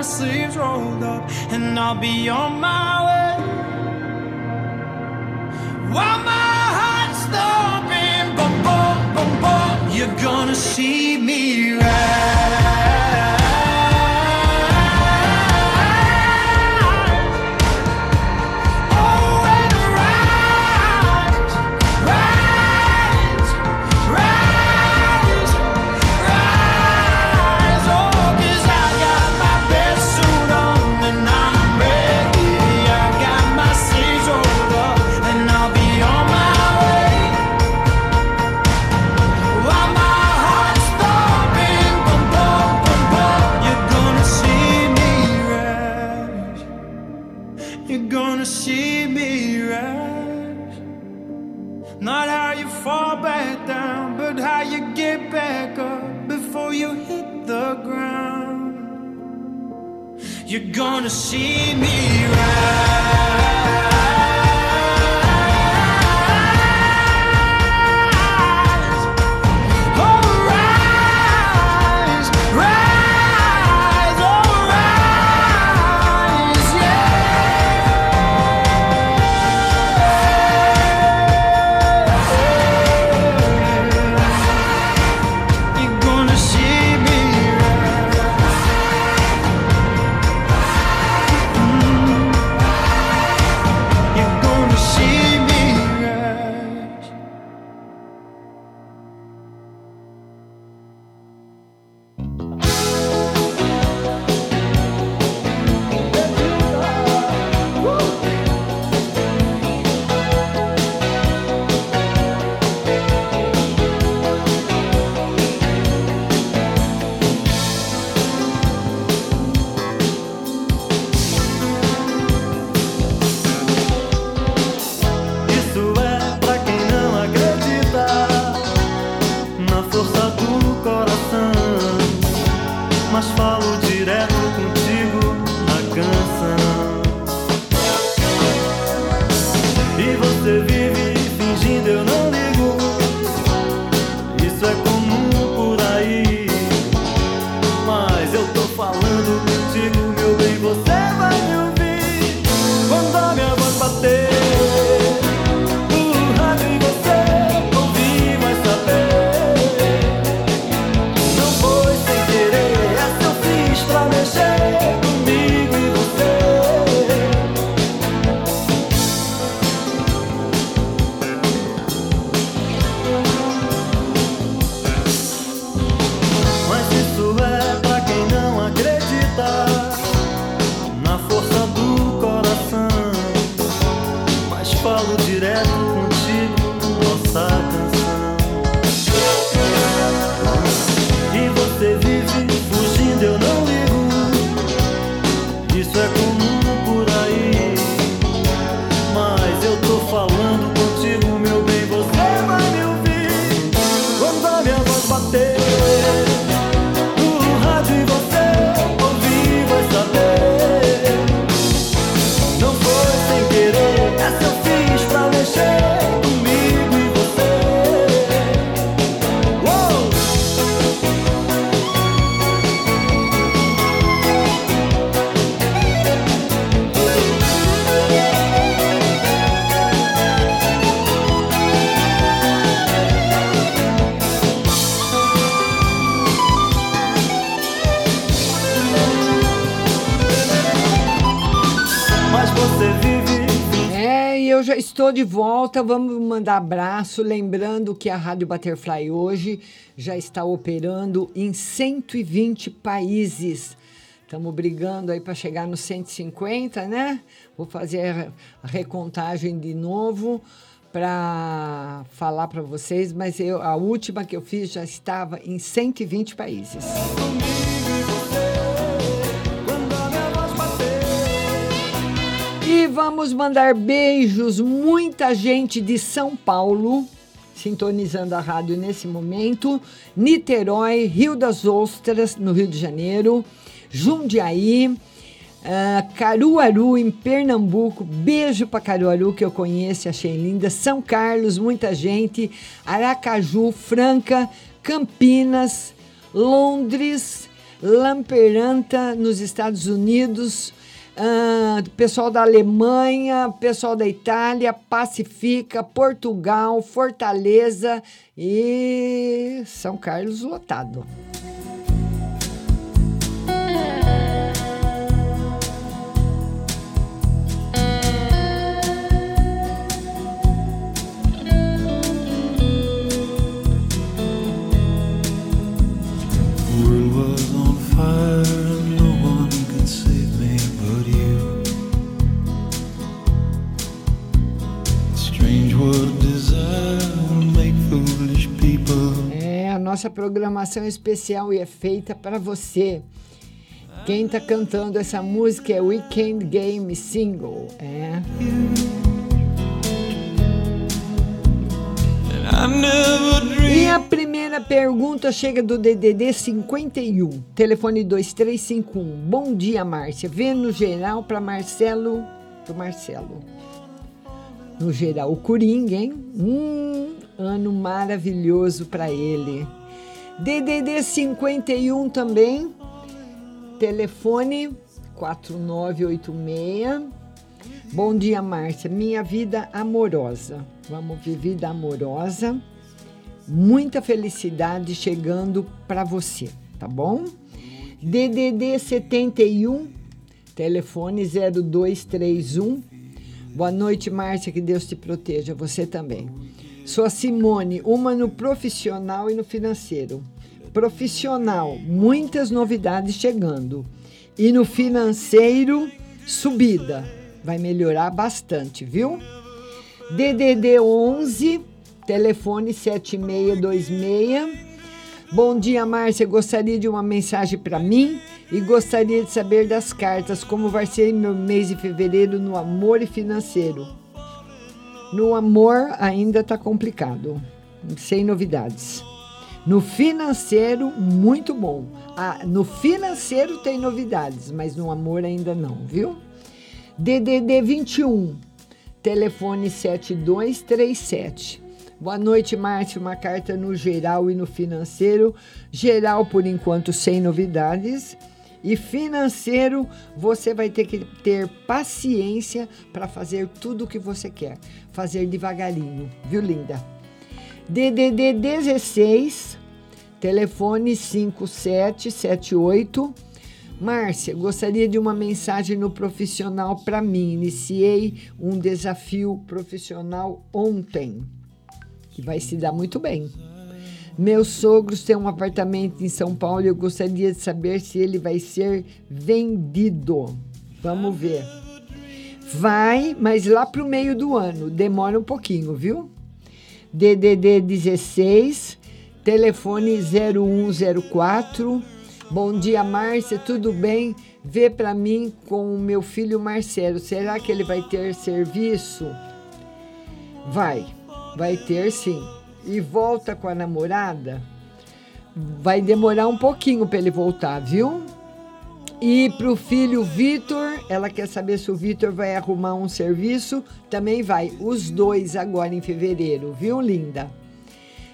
sleeves rolled up, and I'll be on my way. While my heart's thumping, boom, boom, boom, boom, you're gonna see me ride. she me Estou de volta, vamos mandar abraço. Lembrando que a Rádio Butterfly hoje já está operando em 120 países. Estamos brigando aí para chegar nos 150, né? Vou fazer a recontagem de novo para falar para vocês, mas eu, a última que eu fiz já estava em 120 países. Música vamos mandar beijos, muita gente de São Paulo, sintonizando a rádio nesse momento, Niterói, Rio das Ostras, no Rio de Janeiro, Jundiaí, uh, Caruaru, em Pernambuco, beijo para Caruaru, que eu conheço, achei linda, São Carlos, muita gente, Aracaju, Franca, Campinas, Londres, Lamperanta, nos Estados Unidos, ah, pessoal da Alemanha, pessoal da Itália, Pacifica, Portugal, Fortaleza e São Carlos lotado. World was on fire, nossa programação especial e é feita para você. Quem está cantando essa música é Weekend Game Single. É. E a primeira pergunta chega do DDD 51, telefone 2351. Bom dia, Márcia. Vê no geral para Marcelo, pro Marcelo. No geral, o Coringa, hein? Um ano maravilhoso para ele. DDD 51 também, telefone 4986. Bom dia, Márcia. Minha vida amorosa. Vamos ver vida amorosa. Muita felicidade chegando para você, tá bom? DDD 71, telefone 0231. Boa noite, Márcia. Que Deus te proteja. Você também. Sou a Simone, uma no profissional e no financeiro. Profissional, muitas novidades chegando. E no financeiro, subida. Vai melhorar bastante, viu? DDD 11, telefone 7626. Bom dia, Márcia. Gostaria de uma mensagem para mim e gostaria de saber das cartas como vai ser meu mês de fevereiro no amor e financeiro. No amor ainda está complicado, sem novidades. No financeiro, muito bom. Ah, no financeiro tem novidades, mas no amor ainda não, viu? DDD 21, telefone 7237. Boa noite, Márcio. Uma carta no geral e no financeiro. Geral, por enquanto, sem novidades. E financeiro, você vai ter que ter paciência para fazer tudo o que você quer. Fazer devagarinho, viu, linda? DDD 16, telefone 5778. Márcia, gostaria de uma mensagem no profissional para mim. Iniciei um desafio profissional ontem, que vai se dar muito bem. Meus sogros têm um apartamento em São Paulo e eu gostaria de saber se ele vai ser vendido. Vamos ver. Vai, mas lá para o meio do ano. Demora um pouquinho, viu? DDD 16, telefone 0104. Bom dia, Márcia, tudo bem? Vê para mim com o meu filho Marcelo. Será que ele vai ter serviço? Vai, vai ter sim. E volta com a namorada? Vai demorar um pouquinho para ele voltar, viu? E para o filho Vitor, ela quer saber se o Vitor vai arrumar um serviço. Também vai, os dois agora em fevereiro, viu, linda?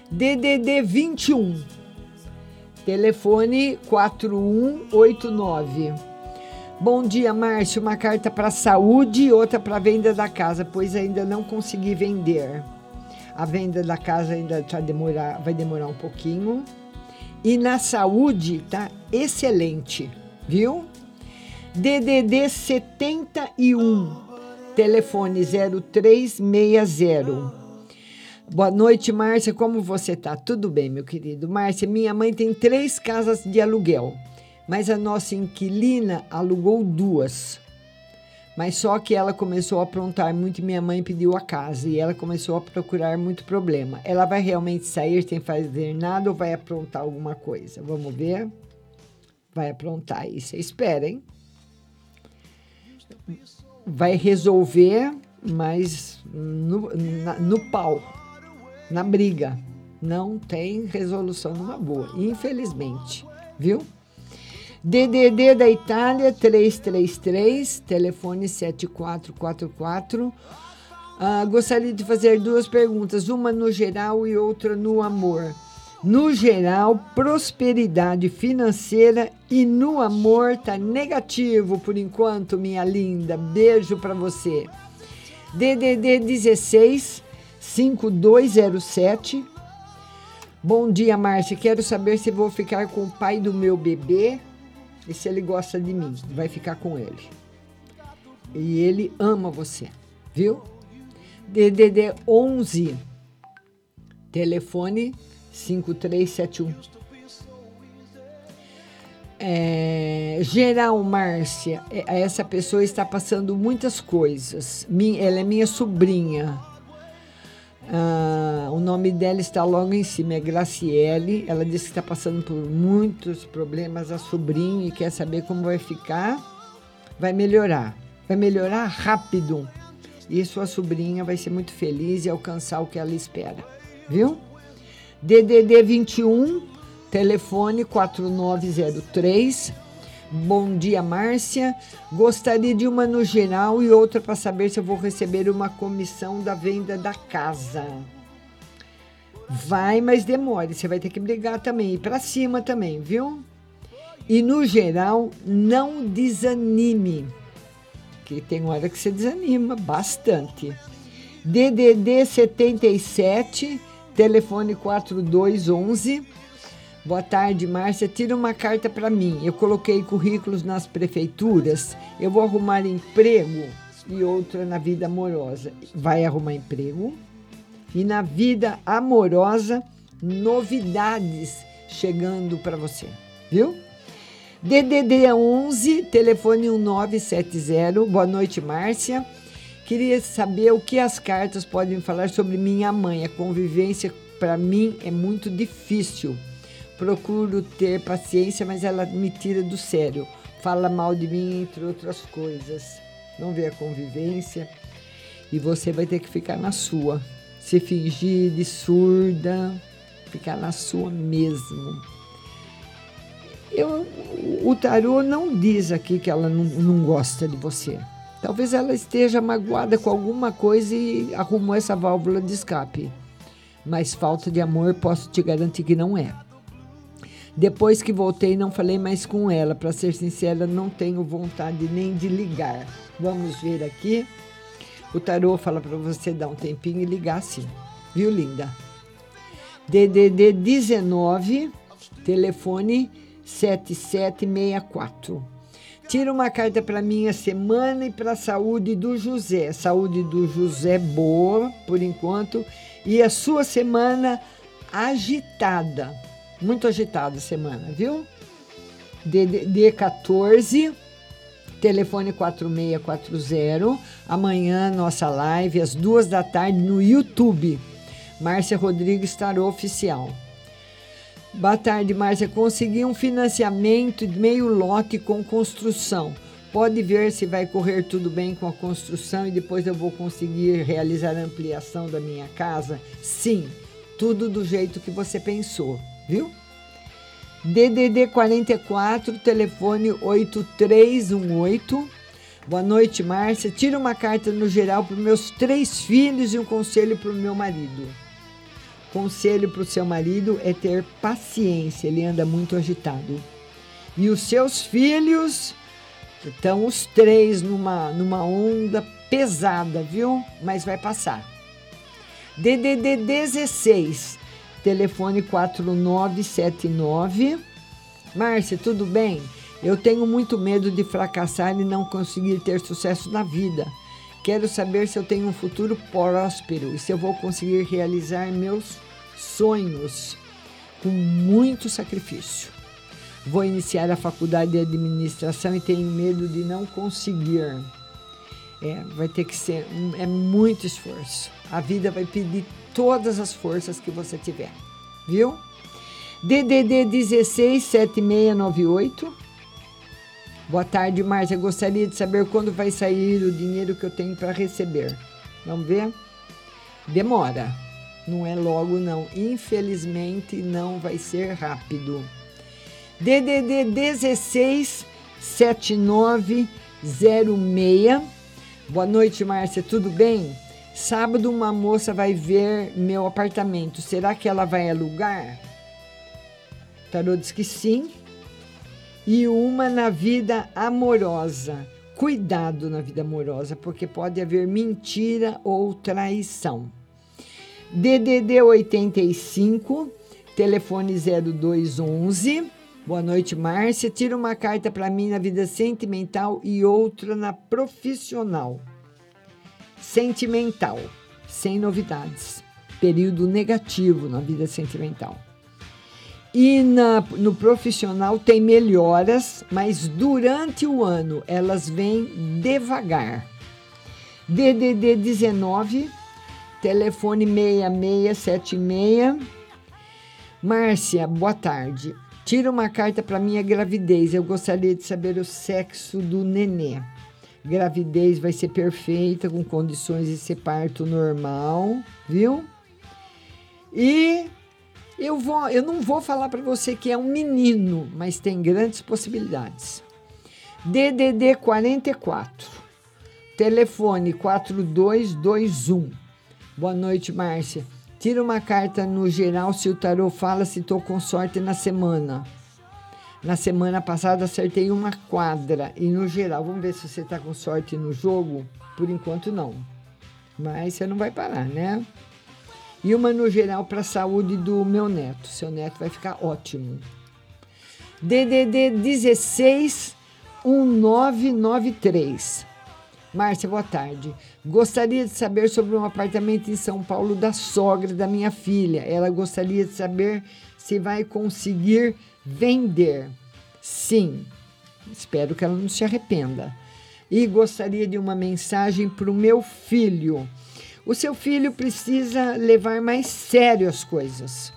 DDD 21, telefone 4189. Bom dia, Márcio. Uma carta para saúde e outra para venda da casa, pois ainda não consegui vender. A venda da casa ainda tá demorar, vai demorar um pouquinho. E na saúde tá excelente viu? DDD 71, telefone 0360. Boa noite, Márcia. Como você tá? Tudo bem, meu querido? Márcia, minha mãe tem três casas de aluguel, mas a nossa inquilina alugou duas. Mas só que ela começou a aprontar muito e minha mãe pediu a casa e ela começou a procurar muito problema. Ela vai realmente sair sem fazer nada ou vai aprontar alguma coisa? Vamos ver vai aprontar espera, hein? Vai resolver, mas no, na, no pau, na briga. Não tem resolução numa boa, infelizmente, viu? DDD da Itália 333, telefone 7444. Ah, gostaria de fazer duas perguntas, uma no geral e outra no amor. No geral, prosperidade financeira e no amor tá negativo por enquanto, minha linda. Beijo para você. DDD 16 5207. Bom dia, Márcia. Quero saber se vou ficar com o pai do meu bebê e se ele gosta de mim. Vai ficar com ele. E ele ama você, viu? DDD 11 telefone 5371. É, geral Márcia, é, essa pessoa está passando muitas coisas. Ela é minha sobrinha. Ah, o nome dela está logo em cima, é Graciele. Ela disse que está passando por muitos problemas, a sobrinha, e quer saber como vai ficar. Vai melhorar. Vai melhorar rápido. E sua sobrinha vai ser muito feliz e alcançar o que ela espera. Viu? DDD 21, telefone 4903. Bom dia, Márcia. Gostaria de uma no geral e outra para saber se eu vou receber uma comissão da venda da casa. Vai, mas demore. Você vai ter que brigar também. E para cima também, viu? E no geral, não desanime. Que tem hora que você desanima bastante. DDD 77, telefone 4211. Boa tarde, Márcia. Tira uma carta para mim. Eu coloquei currículos nas prefeituras. Eu vou arrumar emprego e outra na vida amorosa. Vai arrumar emprego. E na vida amorosa, novidades chegando para você, viu? DDD 11, telefone 1970. Boa noite, Márcia. Queria saber o que as cartas podem falar sobre minha mãe. A convivência para mim é muito difícil. Procuro ter paciência, mas ela me tira do sério. Fala mal de mim, entre outras coisas. Não vê a convivência e você vai ter que ficar na sua. Se fingir de surda, ficar na sua mesmo. Eu, o tarô não diz aqui que ela não, não gosta de você. Talvez ela esteja magoada com alguma coisa e arrumou essa válvula de escape. Mas falta de amor, posso te garantir que não é. Depois que voltei, não falei mais com ela. Para ser sincera, não tenho vontade nem de ligar. Vamos ver aqui. O tarô fala para você dar um tempinho e ligar sim. Viu, linda? DDD 19, telefone 7764. Tira uma carta para minha semana e para a saúde do José. Saúde do José boa, por enquanto, e a sua semana agitada. Muito agitada a semana, viu? DDD 14, telefone 4640. Amanhã, nossa live, às duas da tarde, no YouTube. Márcia Rodrigues Tarô Oficial. Boa tarde, Márcia. Consegui um financiamento de meio lote com construção. Pode ver se vai correr tudo bem com a construção e depois eu vou conseguir realizar a ampliação da minha casa? Sim, tudo do jeito que você pensou, viu? DDD 44, telefone 8318. Boa noite, Márcia. Tira uma carta no geral para meus três filhos e um conselho para o meu marido. Conselho para o seu marido é ter paciência, ele anda muito agitado. E os seus filhos estão os três numa, numa onda pesada, viu? Mas vai passar. DDD 16, telefone 4979. Márcia, tudo bem? Eu tenho muito medo de fracassar e não conseguir ter sucesso na vida. Quero saber se eu tenho um futuro próspero e se eu vou conseguir realizar meus sonhos com muito sacrifício. Vou iniciar a faculdade de administração e tenho medo de não conseguir. É, vai ter que ser é muito esforço. A vida vai pedir todas as forças que você tiver, viu? DDD 16 7698. Boa tarde, Márcia. Gostaria de saber quando vai sair o dinheiro que eu tenho para receber. Vamos ver? Demora. Não é logo, não. Infelizmente, não vai ser rápido. DDD 16 7906. Boa noite, Márcia, tudo bem? Sábado uma moça vai ver meu apartamento. Será que ela vai alugar? O tarô diz que sim. E uma na vida amorosa. Cuidado na vida amorosa, porque pode haver mentira ou traição. DDD 85, telefone 0211. Boa noite, Márcia. Tira uma carta para mim na vida sentimental e outra na profissional. Sentimental, sem novidades. Período negativo na vida sentimental. E na, no profissional tem melhoras, mas durante o ano elas vêm devagar. DDD 19, telefone 6676. Márcia, boa tarde. Tira uma carta para minha gravidez. Eu gostaria de saber o sexo do nenê. Gravidez vai ser perfeita, com condições de ser parto normal, viu? E eu, vou, eu não vou falar para você que é um menino, mas tem grandes possibilidades. DDD 44, telefone 4221. Boa noite, Márcia. Tira uma carta no geral se o tarô fala se estou com sorte na semana. Na semana passada acertei uma quadra e no geral, vamos ver se você está com sorte no jogo. Por enquanto não, mas você não vai parar, né? E uma no geral para a saúde do meu neto. Seu neto vai ficar ótimo. DDD 16 1993. Márcia, boa tarde. Gostaria de saber sobre um apartamento em São Paulo da sogra da minha filha. Ela gostaria de saber se vai conseguir vender. Sim. Espero que ela não se arrependa. E gostaria de uma mensagem para o meu filho. O seu filho precisa levar mais sério as coisas.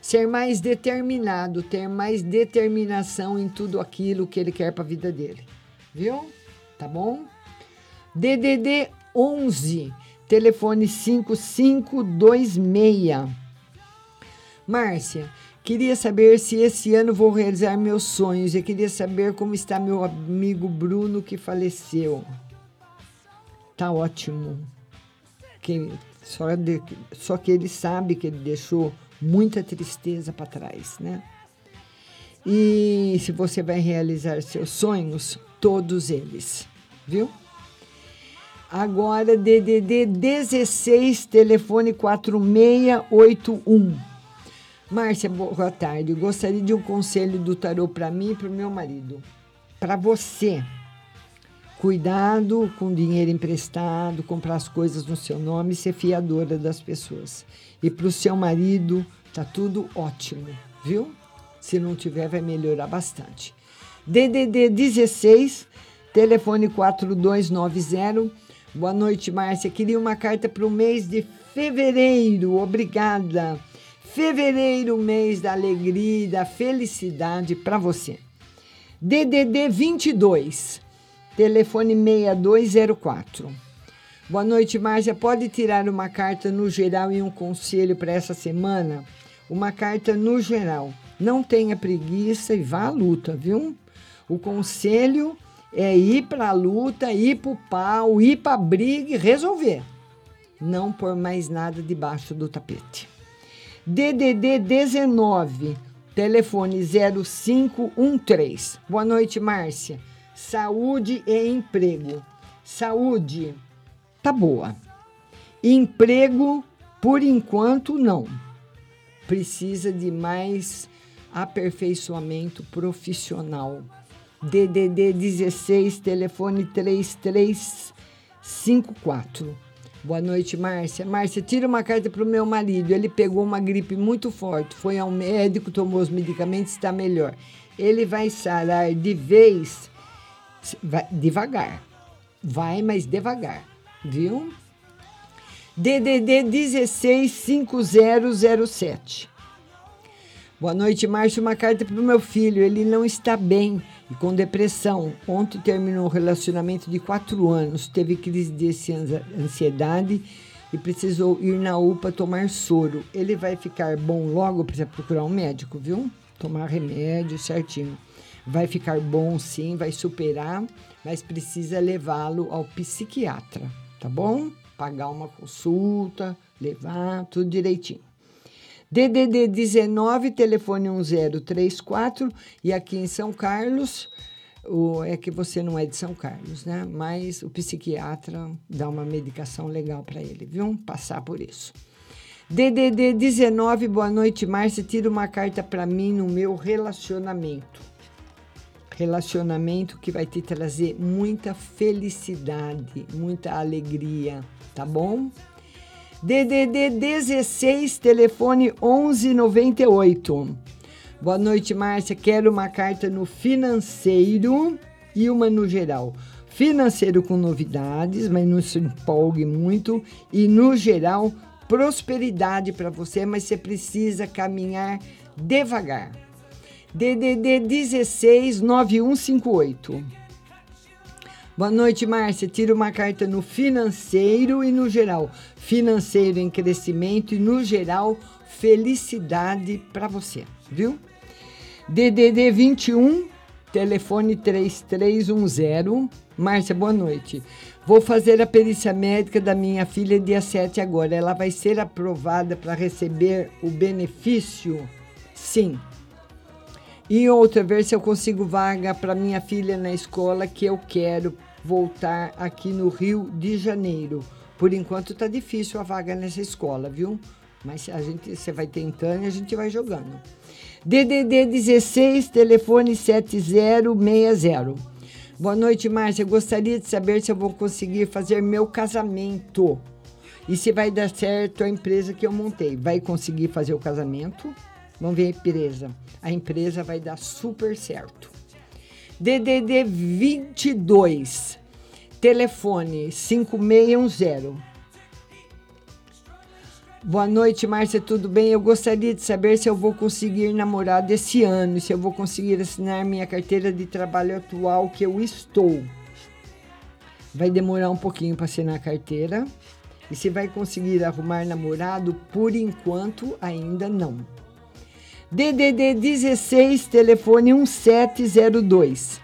Ser mais determinado, ter mais determinação em tudo aquilo que ele quer para a vida dele. Viu? Tá bom? DDD 11, telefone 5526. Márcia, queria saber se esse ano vou realizar meus sonhos e queria saber como está meu amigo Bruno que faleceu. Tá ótimo. Que, só, de, só que ele sabe que ele deixou muita tristeza para trás, né? E se você vai realizar seus sonhos, todos eles, viu? Agora, DDD 16, telefone 4681. Márcia, boa tarde. Gostaria de um conselho do tarô para mim e para o meu marido. Para você, cuidado com dinheiro emprestado, comprar as coisas no seu nome e ser fiadora das pessoas. E para o seu marido, tá tudo ótimo, viu? Se não tiver, vai melhorar bastante. DDD 16, telefone 4290. Boa noite, Márcia. Queria uma carta para o mês de fevereiro. Obrigada. Fevereiro, mês da alegria e da felicidade para você. DDD 22, telefone 6204. Boa noite, Márcia. Pode tirar uma carta no geral e um conselho para essa semana? Uma carta no geral. Não tenha preguiça e vá à luta, viu? O conselho é ir para a luta, ir para o pau, ir para a briga e resolver. Não por mais nada debaixo do tapete. DDD 19, telefone 0513. Boa noite, Márcia. Saúde e emprego. Saúde, tá boa. Emprego, por enquanto, não. Precisa de mais aperfeiçoamento profissional. DDD 16, telefone 3354. Boa noite, Márcia. Márcia, tira uma carta para o meu marido. Ele pegou uma gripe muito forte, foi ao médico, tomou os medicamentos, está melhor. Ele vai sarar de vez, vai, devagar. Vai, mas devagar, viu? DDD 165007. Boa noite, Márcia. Uma carta para o meu filho. Ele não está bem e com depressão. Ontem terminou um relacionamento de quatro anos, teve crise de ansiedade e precisou ir na UPA tomar soro. Ele vai ficar bom logo, precisa procurar um médico, viu? tomar remédio certinho. Vai ficar bom sim, vai superar, mas precisa levá-lo ao psiquiatra, tá bom? Pagar uma consulta, levar, tudo direitinho. DDD 19, telefone 1034, e aqui em São Carlos, o, é que você não é de São Carlos, né? Mas o psiquiatra dá uma medicação legal para ele, viu? Passar por isso. DDD 19, boa noite, Márcia. Tira uma carta para mim no meu relacionamento. Relacionamento que vai te trazer muita felicidade, muita alegria, tá bom? DDD 16, telefone 1198. Boa noite, Márcia. Quero uma carta no financeiro e uma no geral. Financeiro com novidades, mas não se empolgue muito. E no geral, prosperidade para você, mas você precisa caminhar devagar. DDD 16 9158. Boa noite, Márcia. Tira uma carta no financeiro e no geral. Financeiro em crescimento e no geral, felicidade para você, viu? DDD 21, telefone 3310. Márcia, boa noite. Vou fazer a perícia médica da minha filha dia 7 agora. Ela vai ser aprovada para receber o benefício? Sim. E outra, ver se eu consigo vaga para minha filha na escola que eu quero voltar aqui no Rio de Janeiro. Por enquanto tá difícil a vaga nessa escola, viu? Mas a gente, você vai tentando e a gente vai jogando. DDD 16, telefone 7060. Boa noite, Márcia. Gostaria de saber se eu vou conseguir fazer meu casamento. E se vai dar certo a empresa que eu montei. Vai conseguir fazer o casamento? Vamos ver a empresa. A empresa vai dar super certo. DDD 22, telefone 5610. Boa noite, Márcia, tudo bem? Eu gostaria de saber se eu vou conseguir namorar desse ano, se eu vou conseguir assinar minha carteira de trabalho atual que eu estou. Vai demorar um pouquinho para assinar a carteira. E se vai conseguir arrumar namorado, por enquanto ainda não. DDD 16, telefone 1702.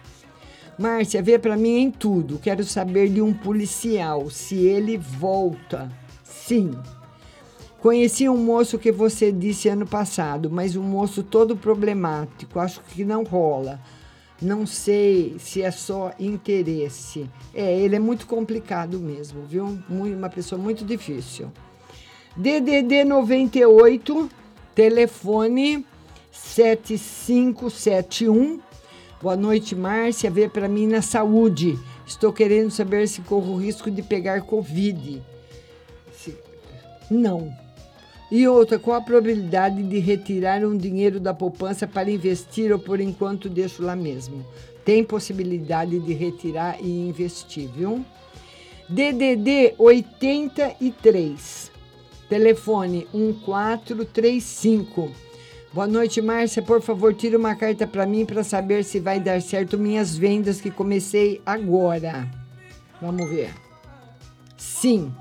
Márcia, vê para mim em tudo. Quero saber de um policial, se ele volta. Sim. Conheci um moço que você disse ano passado, mas um moço todo problemático. Acho que não rola. Não sei se é só interesse. É, ele é muito complicado mesmo, viu? Uma pessoa muito difícil. DDD 98, telefone 7571. Boa noite, Márcia. Vê para mim na saúde. Estou querendo saber se corro risco de pegar Covid. Se... Não. E outra, qual a probabilidade de retirar um dinheiro da poupança para investir ou por enquanto deixo lá mesmo? Tem possibilidade de retirar e investir, viu? DDD 83, telefone 1435. Boa noite, Márcia. Por favor, tira uma carta para mim para saber se vai dar certo minhas vendas que comecei agora. Vamos ver. Sim.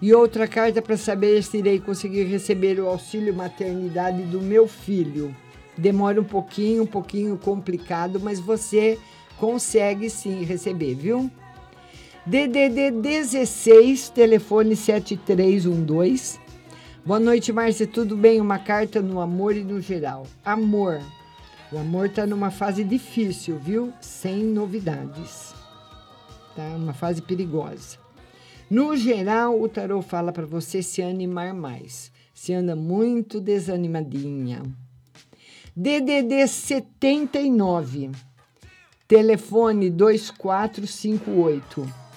E outra carta para saber se irei conseguir receber o auxílio maternidade do meu filho. Demora um pouquinho, um pouquinho complicado, mas você consegue sim receber, viu? DDD 16, telefone 7312. Boa noite, Márcia. Tudo bem? Uma carta no amor e no geral. Amor. O amor está numa fase difícil, viu? Sem novidades. Tá? Uma fase perigosa. No geral, o tarô fala para você se animar mais. Se anda muito desanimadinha. DDD 79. Telefone 2458.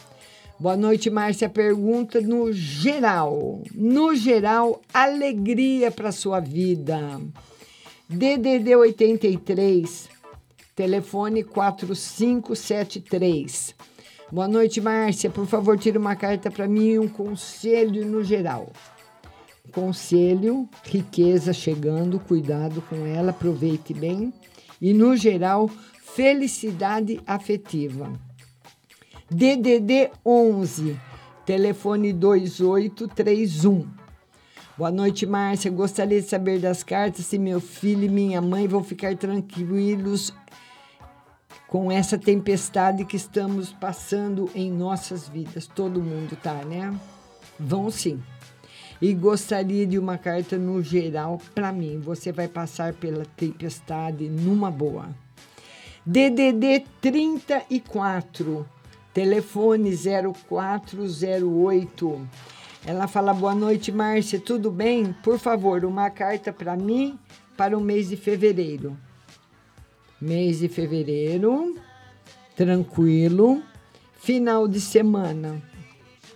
Boa noite, Márcia. Pergunta no geral. No geral, alegria para sua vida. DDD 83, telefone 4573. Boa noite, Márcia. Por favor, tire uma carta para mim um conselho no geral. Conselho, riqueza chegando, cuidado com ela, aproveite bem. E no geral, felicidade afetiva. DDD 11, telefone 2831. Boa noite, Márcia. Gostaria de saber das cartas se meu filho e minha mãe vão ficar tranquilos com essa tempestade que estamos passando em nossas vidas. Todo mundo tá, né? Vão sim. E gostaria de uma carta no geral para mim. Você vai passar pela tempestade numa boa. DDD 34, telefone 0408. Ela fala: Boa noite, Márcia, tudo bem? Por favor, uma carta para mim para o mês de fevereiro. Mês de fevereiro, tranquilo. Final de semana,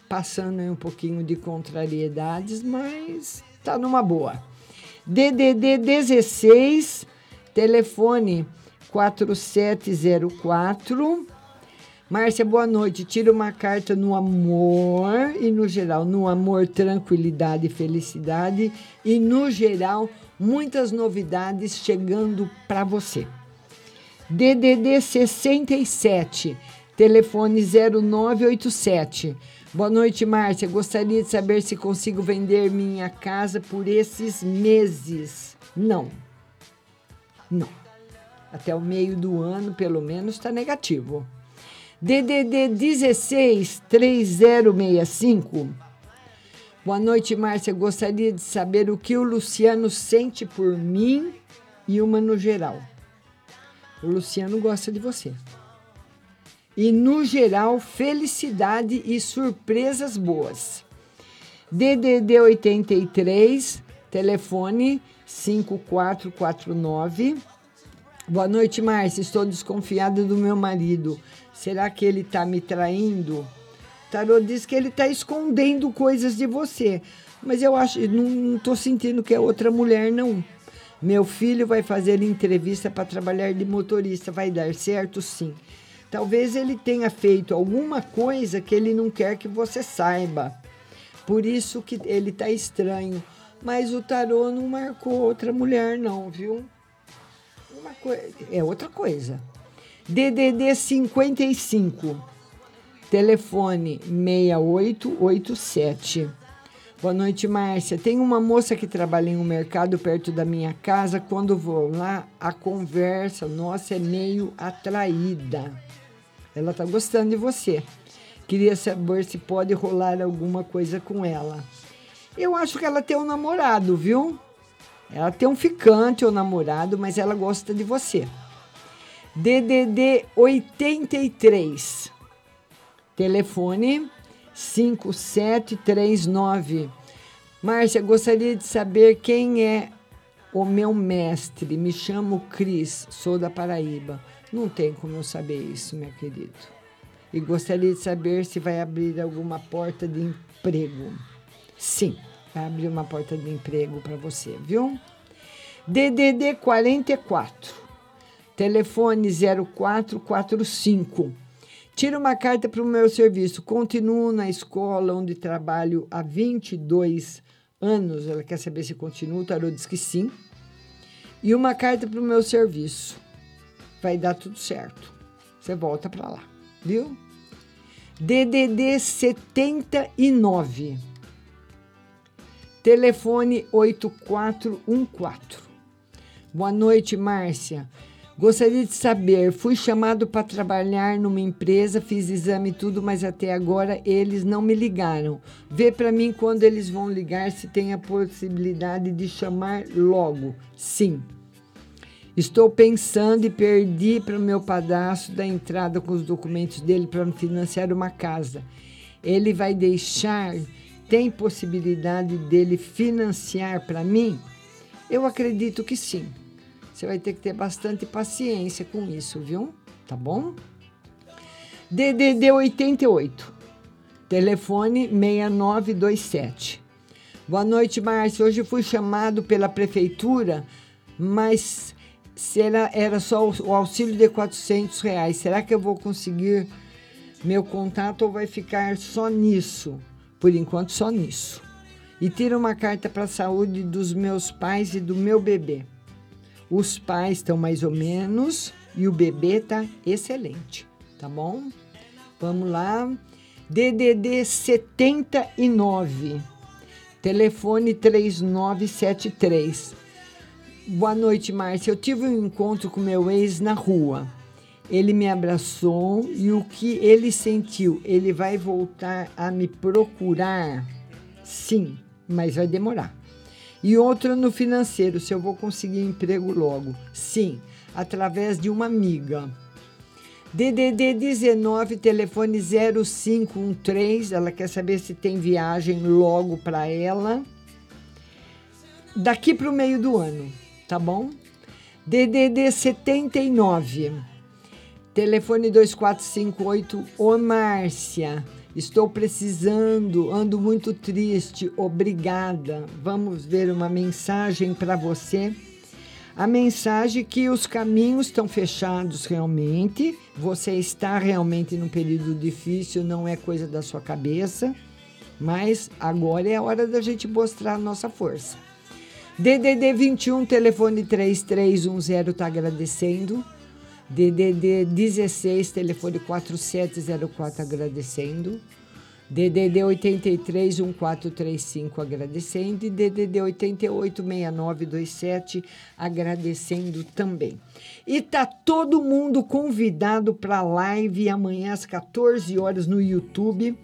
passando um pouquinho de contrariedades, mas tá numa boa. DDD 16, telefone 4704. Márcia, boa noite. Tira uma carta no amor e no geral. No amor, tranquilidade e felicidade. E no geral, muitas novidades chegando para você. DDD 67, telefone 0987. Boa noite, Márcia. Gostaria de saber se consigo vender minha casa por esses meses. Não. Não. Até o meio do ano, pelo menos, está negativo. DDD 16 3065. Boa noite, Márcia. Gostaria de saber o que o Luciano sente por mim e uma no geral. O Luciano gosta de você. E no geral, felicidade e surpresas boas. DDD 83, telefone 5449. Boa noite, Márcia. Estou desconfiada do meu marido. Será que ele está me traindo? Tarô diz que ele está escondendo coisas de você. Mas eu acho, não estou sentindo que é outra mulher, não. Meu filho vai fazer entrevista para trabalhar de motorista. Vai dar certo? Sim. Talvez ele tenha feito alguma coisa que ele não quer que você saiba. Por isso que ele está estranho. Mas o tarô não marcou outra mulher, não, viu? Uma é outra coisa. DDD 55, telefone 6887. Boa noite, Márcia. Tem uma moça que trabalha em um mercado perto da minha casa. Quando vou lá, a conversa, nossa, é meio atraída. Ela tá gostando de você. Queria saber se pode rolar alguma coisa com ela. Eu acho que ela tem um namorado, viu? Ela tem um ficante ou namorado, mas ela gosta de você. DDD 83. Telefone 5739. Márcia, gostaria de saber quem é o meu mestre. Me chamo Cris, sou da Paraíba. Não tem como eu saber isso, meu querido. E gostaria de saber se vai abrir alguma porta de emprego. Sim, vai uma porta de emprego para você, viu? DDD 44 telefone 0445. Tira uma carta para o meu serviço. Continuo na escola onde trabalho há 22 anos. Ela quer saber se continuo. O tarô diz que sim. E uma carta para o meu serviço. Vai dar tudo certo. Você volta para lá, viu? DDD 79. Telefone 8414. Boa noite, Márcia. Gostaria de saber, fui chamado para trabalhar numa empresa, fiz exame e tudo, mas até agora eles não me ligaram. Vê para mim quando eles vão ligar se tem a possibilidade de chamar logo. Sim. Estou pensando e perdi para o meu padrasto da entrada com os documentos dele para financiar uma casa. Ele vai deixar? Tem possibilidade dele financiar para mim? Eu acredito que sim. Você vai ter que ter bastante paciência com isso, viu? Tá bom? DDD 88, telefone 6927. Boa noite, Márcio. Hoje fui chamado pela prefeitura, mas será, era só o auxílio de 400 reais. Será que eu vou conseguir meu contato ou vai ficar só nisso? Por enquanto, só nisso. E tira uma carta para a saúde dos meus pais e do meu bebê. Os pais estão mais ou menos e o bebê tá excelente, tá bom? Vamos lá. DDD 79. telefone 3973. Boa noite, Márcia. Eu tive um encontro com meu ex na rua. Ele me abraçou e o que ele sentiu? Ele vai voltar a me procurar? Sim, mas vai demorar. E outra no financeiro, se eu vou conseguir emprego logo. Sim, através de uma amiga. DDD 19, telefone 0513. Ela quer saber se tem viagem logo para ela. Daqui para o meio do ano, tá bom? DDD 79, telefone 2458. Ô Márcia, estou precisando, ando muito triste, obrigada. Vamos ver uma mensagem para você a mensagem que os caminhos estão fechados realmente, você está realmente num período difícil, não é coisa da sua cabeça, mas agora é a hora da gente mostrar a nossa força. DDD 21, telefone 3310 está agradecendo. DDD 16, telefone 4704 agradecendo. DDD 83 1435 agradecendo e DDD 88 6927 agradecendo também. E tá todo mundo convidado para a live amanhã às 14 horas no YouTube.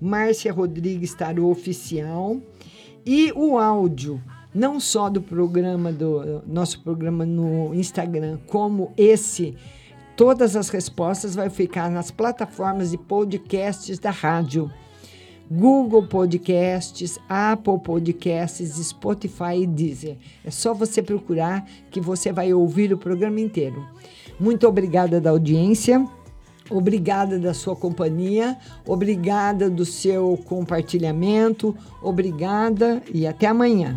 Márcia Rodrigues Tarô Oficial. E o áudio, não só do programa, do nosso programa no Instagram, como esse todas as respostas vai ficar nas plataformas de podcasts da rádio. Google Podcasts, Apple Podcasts, Spotify e Deezer. É só você procurar que você vai ouvir o programa inteiro. Muito obrigada da audiência. Obrigada da sua companhia, obrigada do seu compartilhamento, obrigada e até amanhã.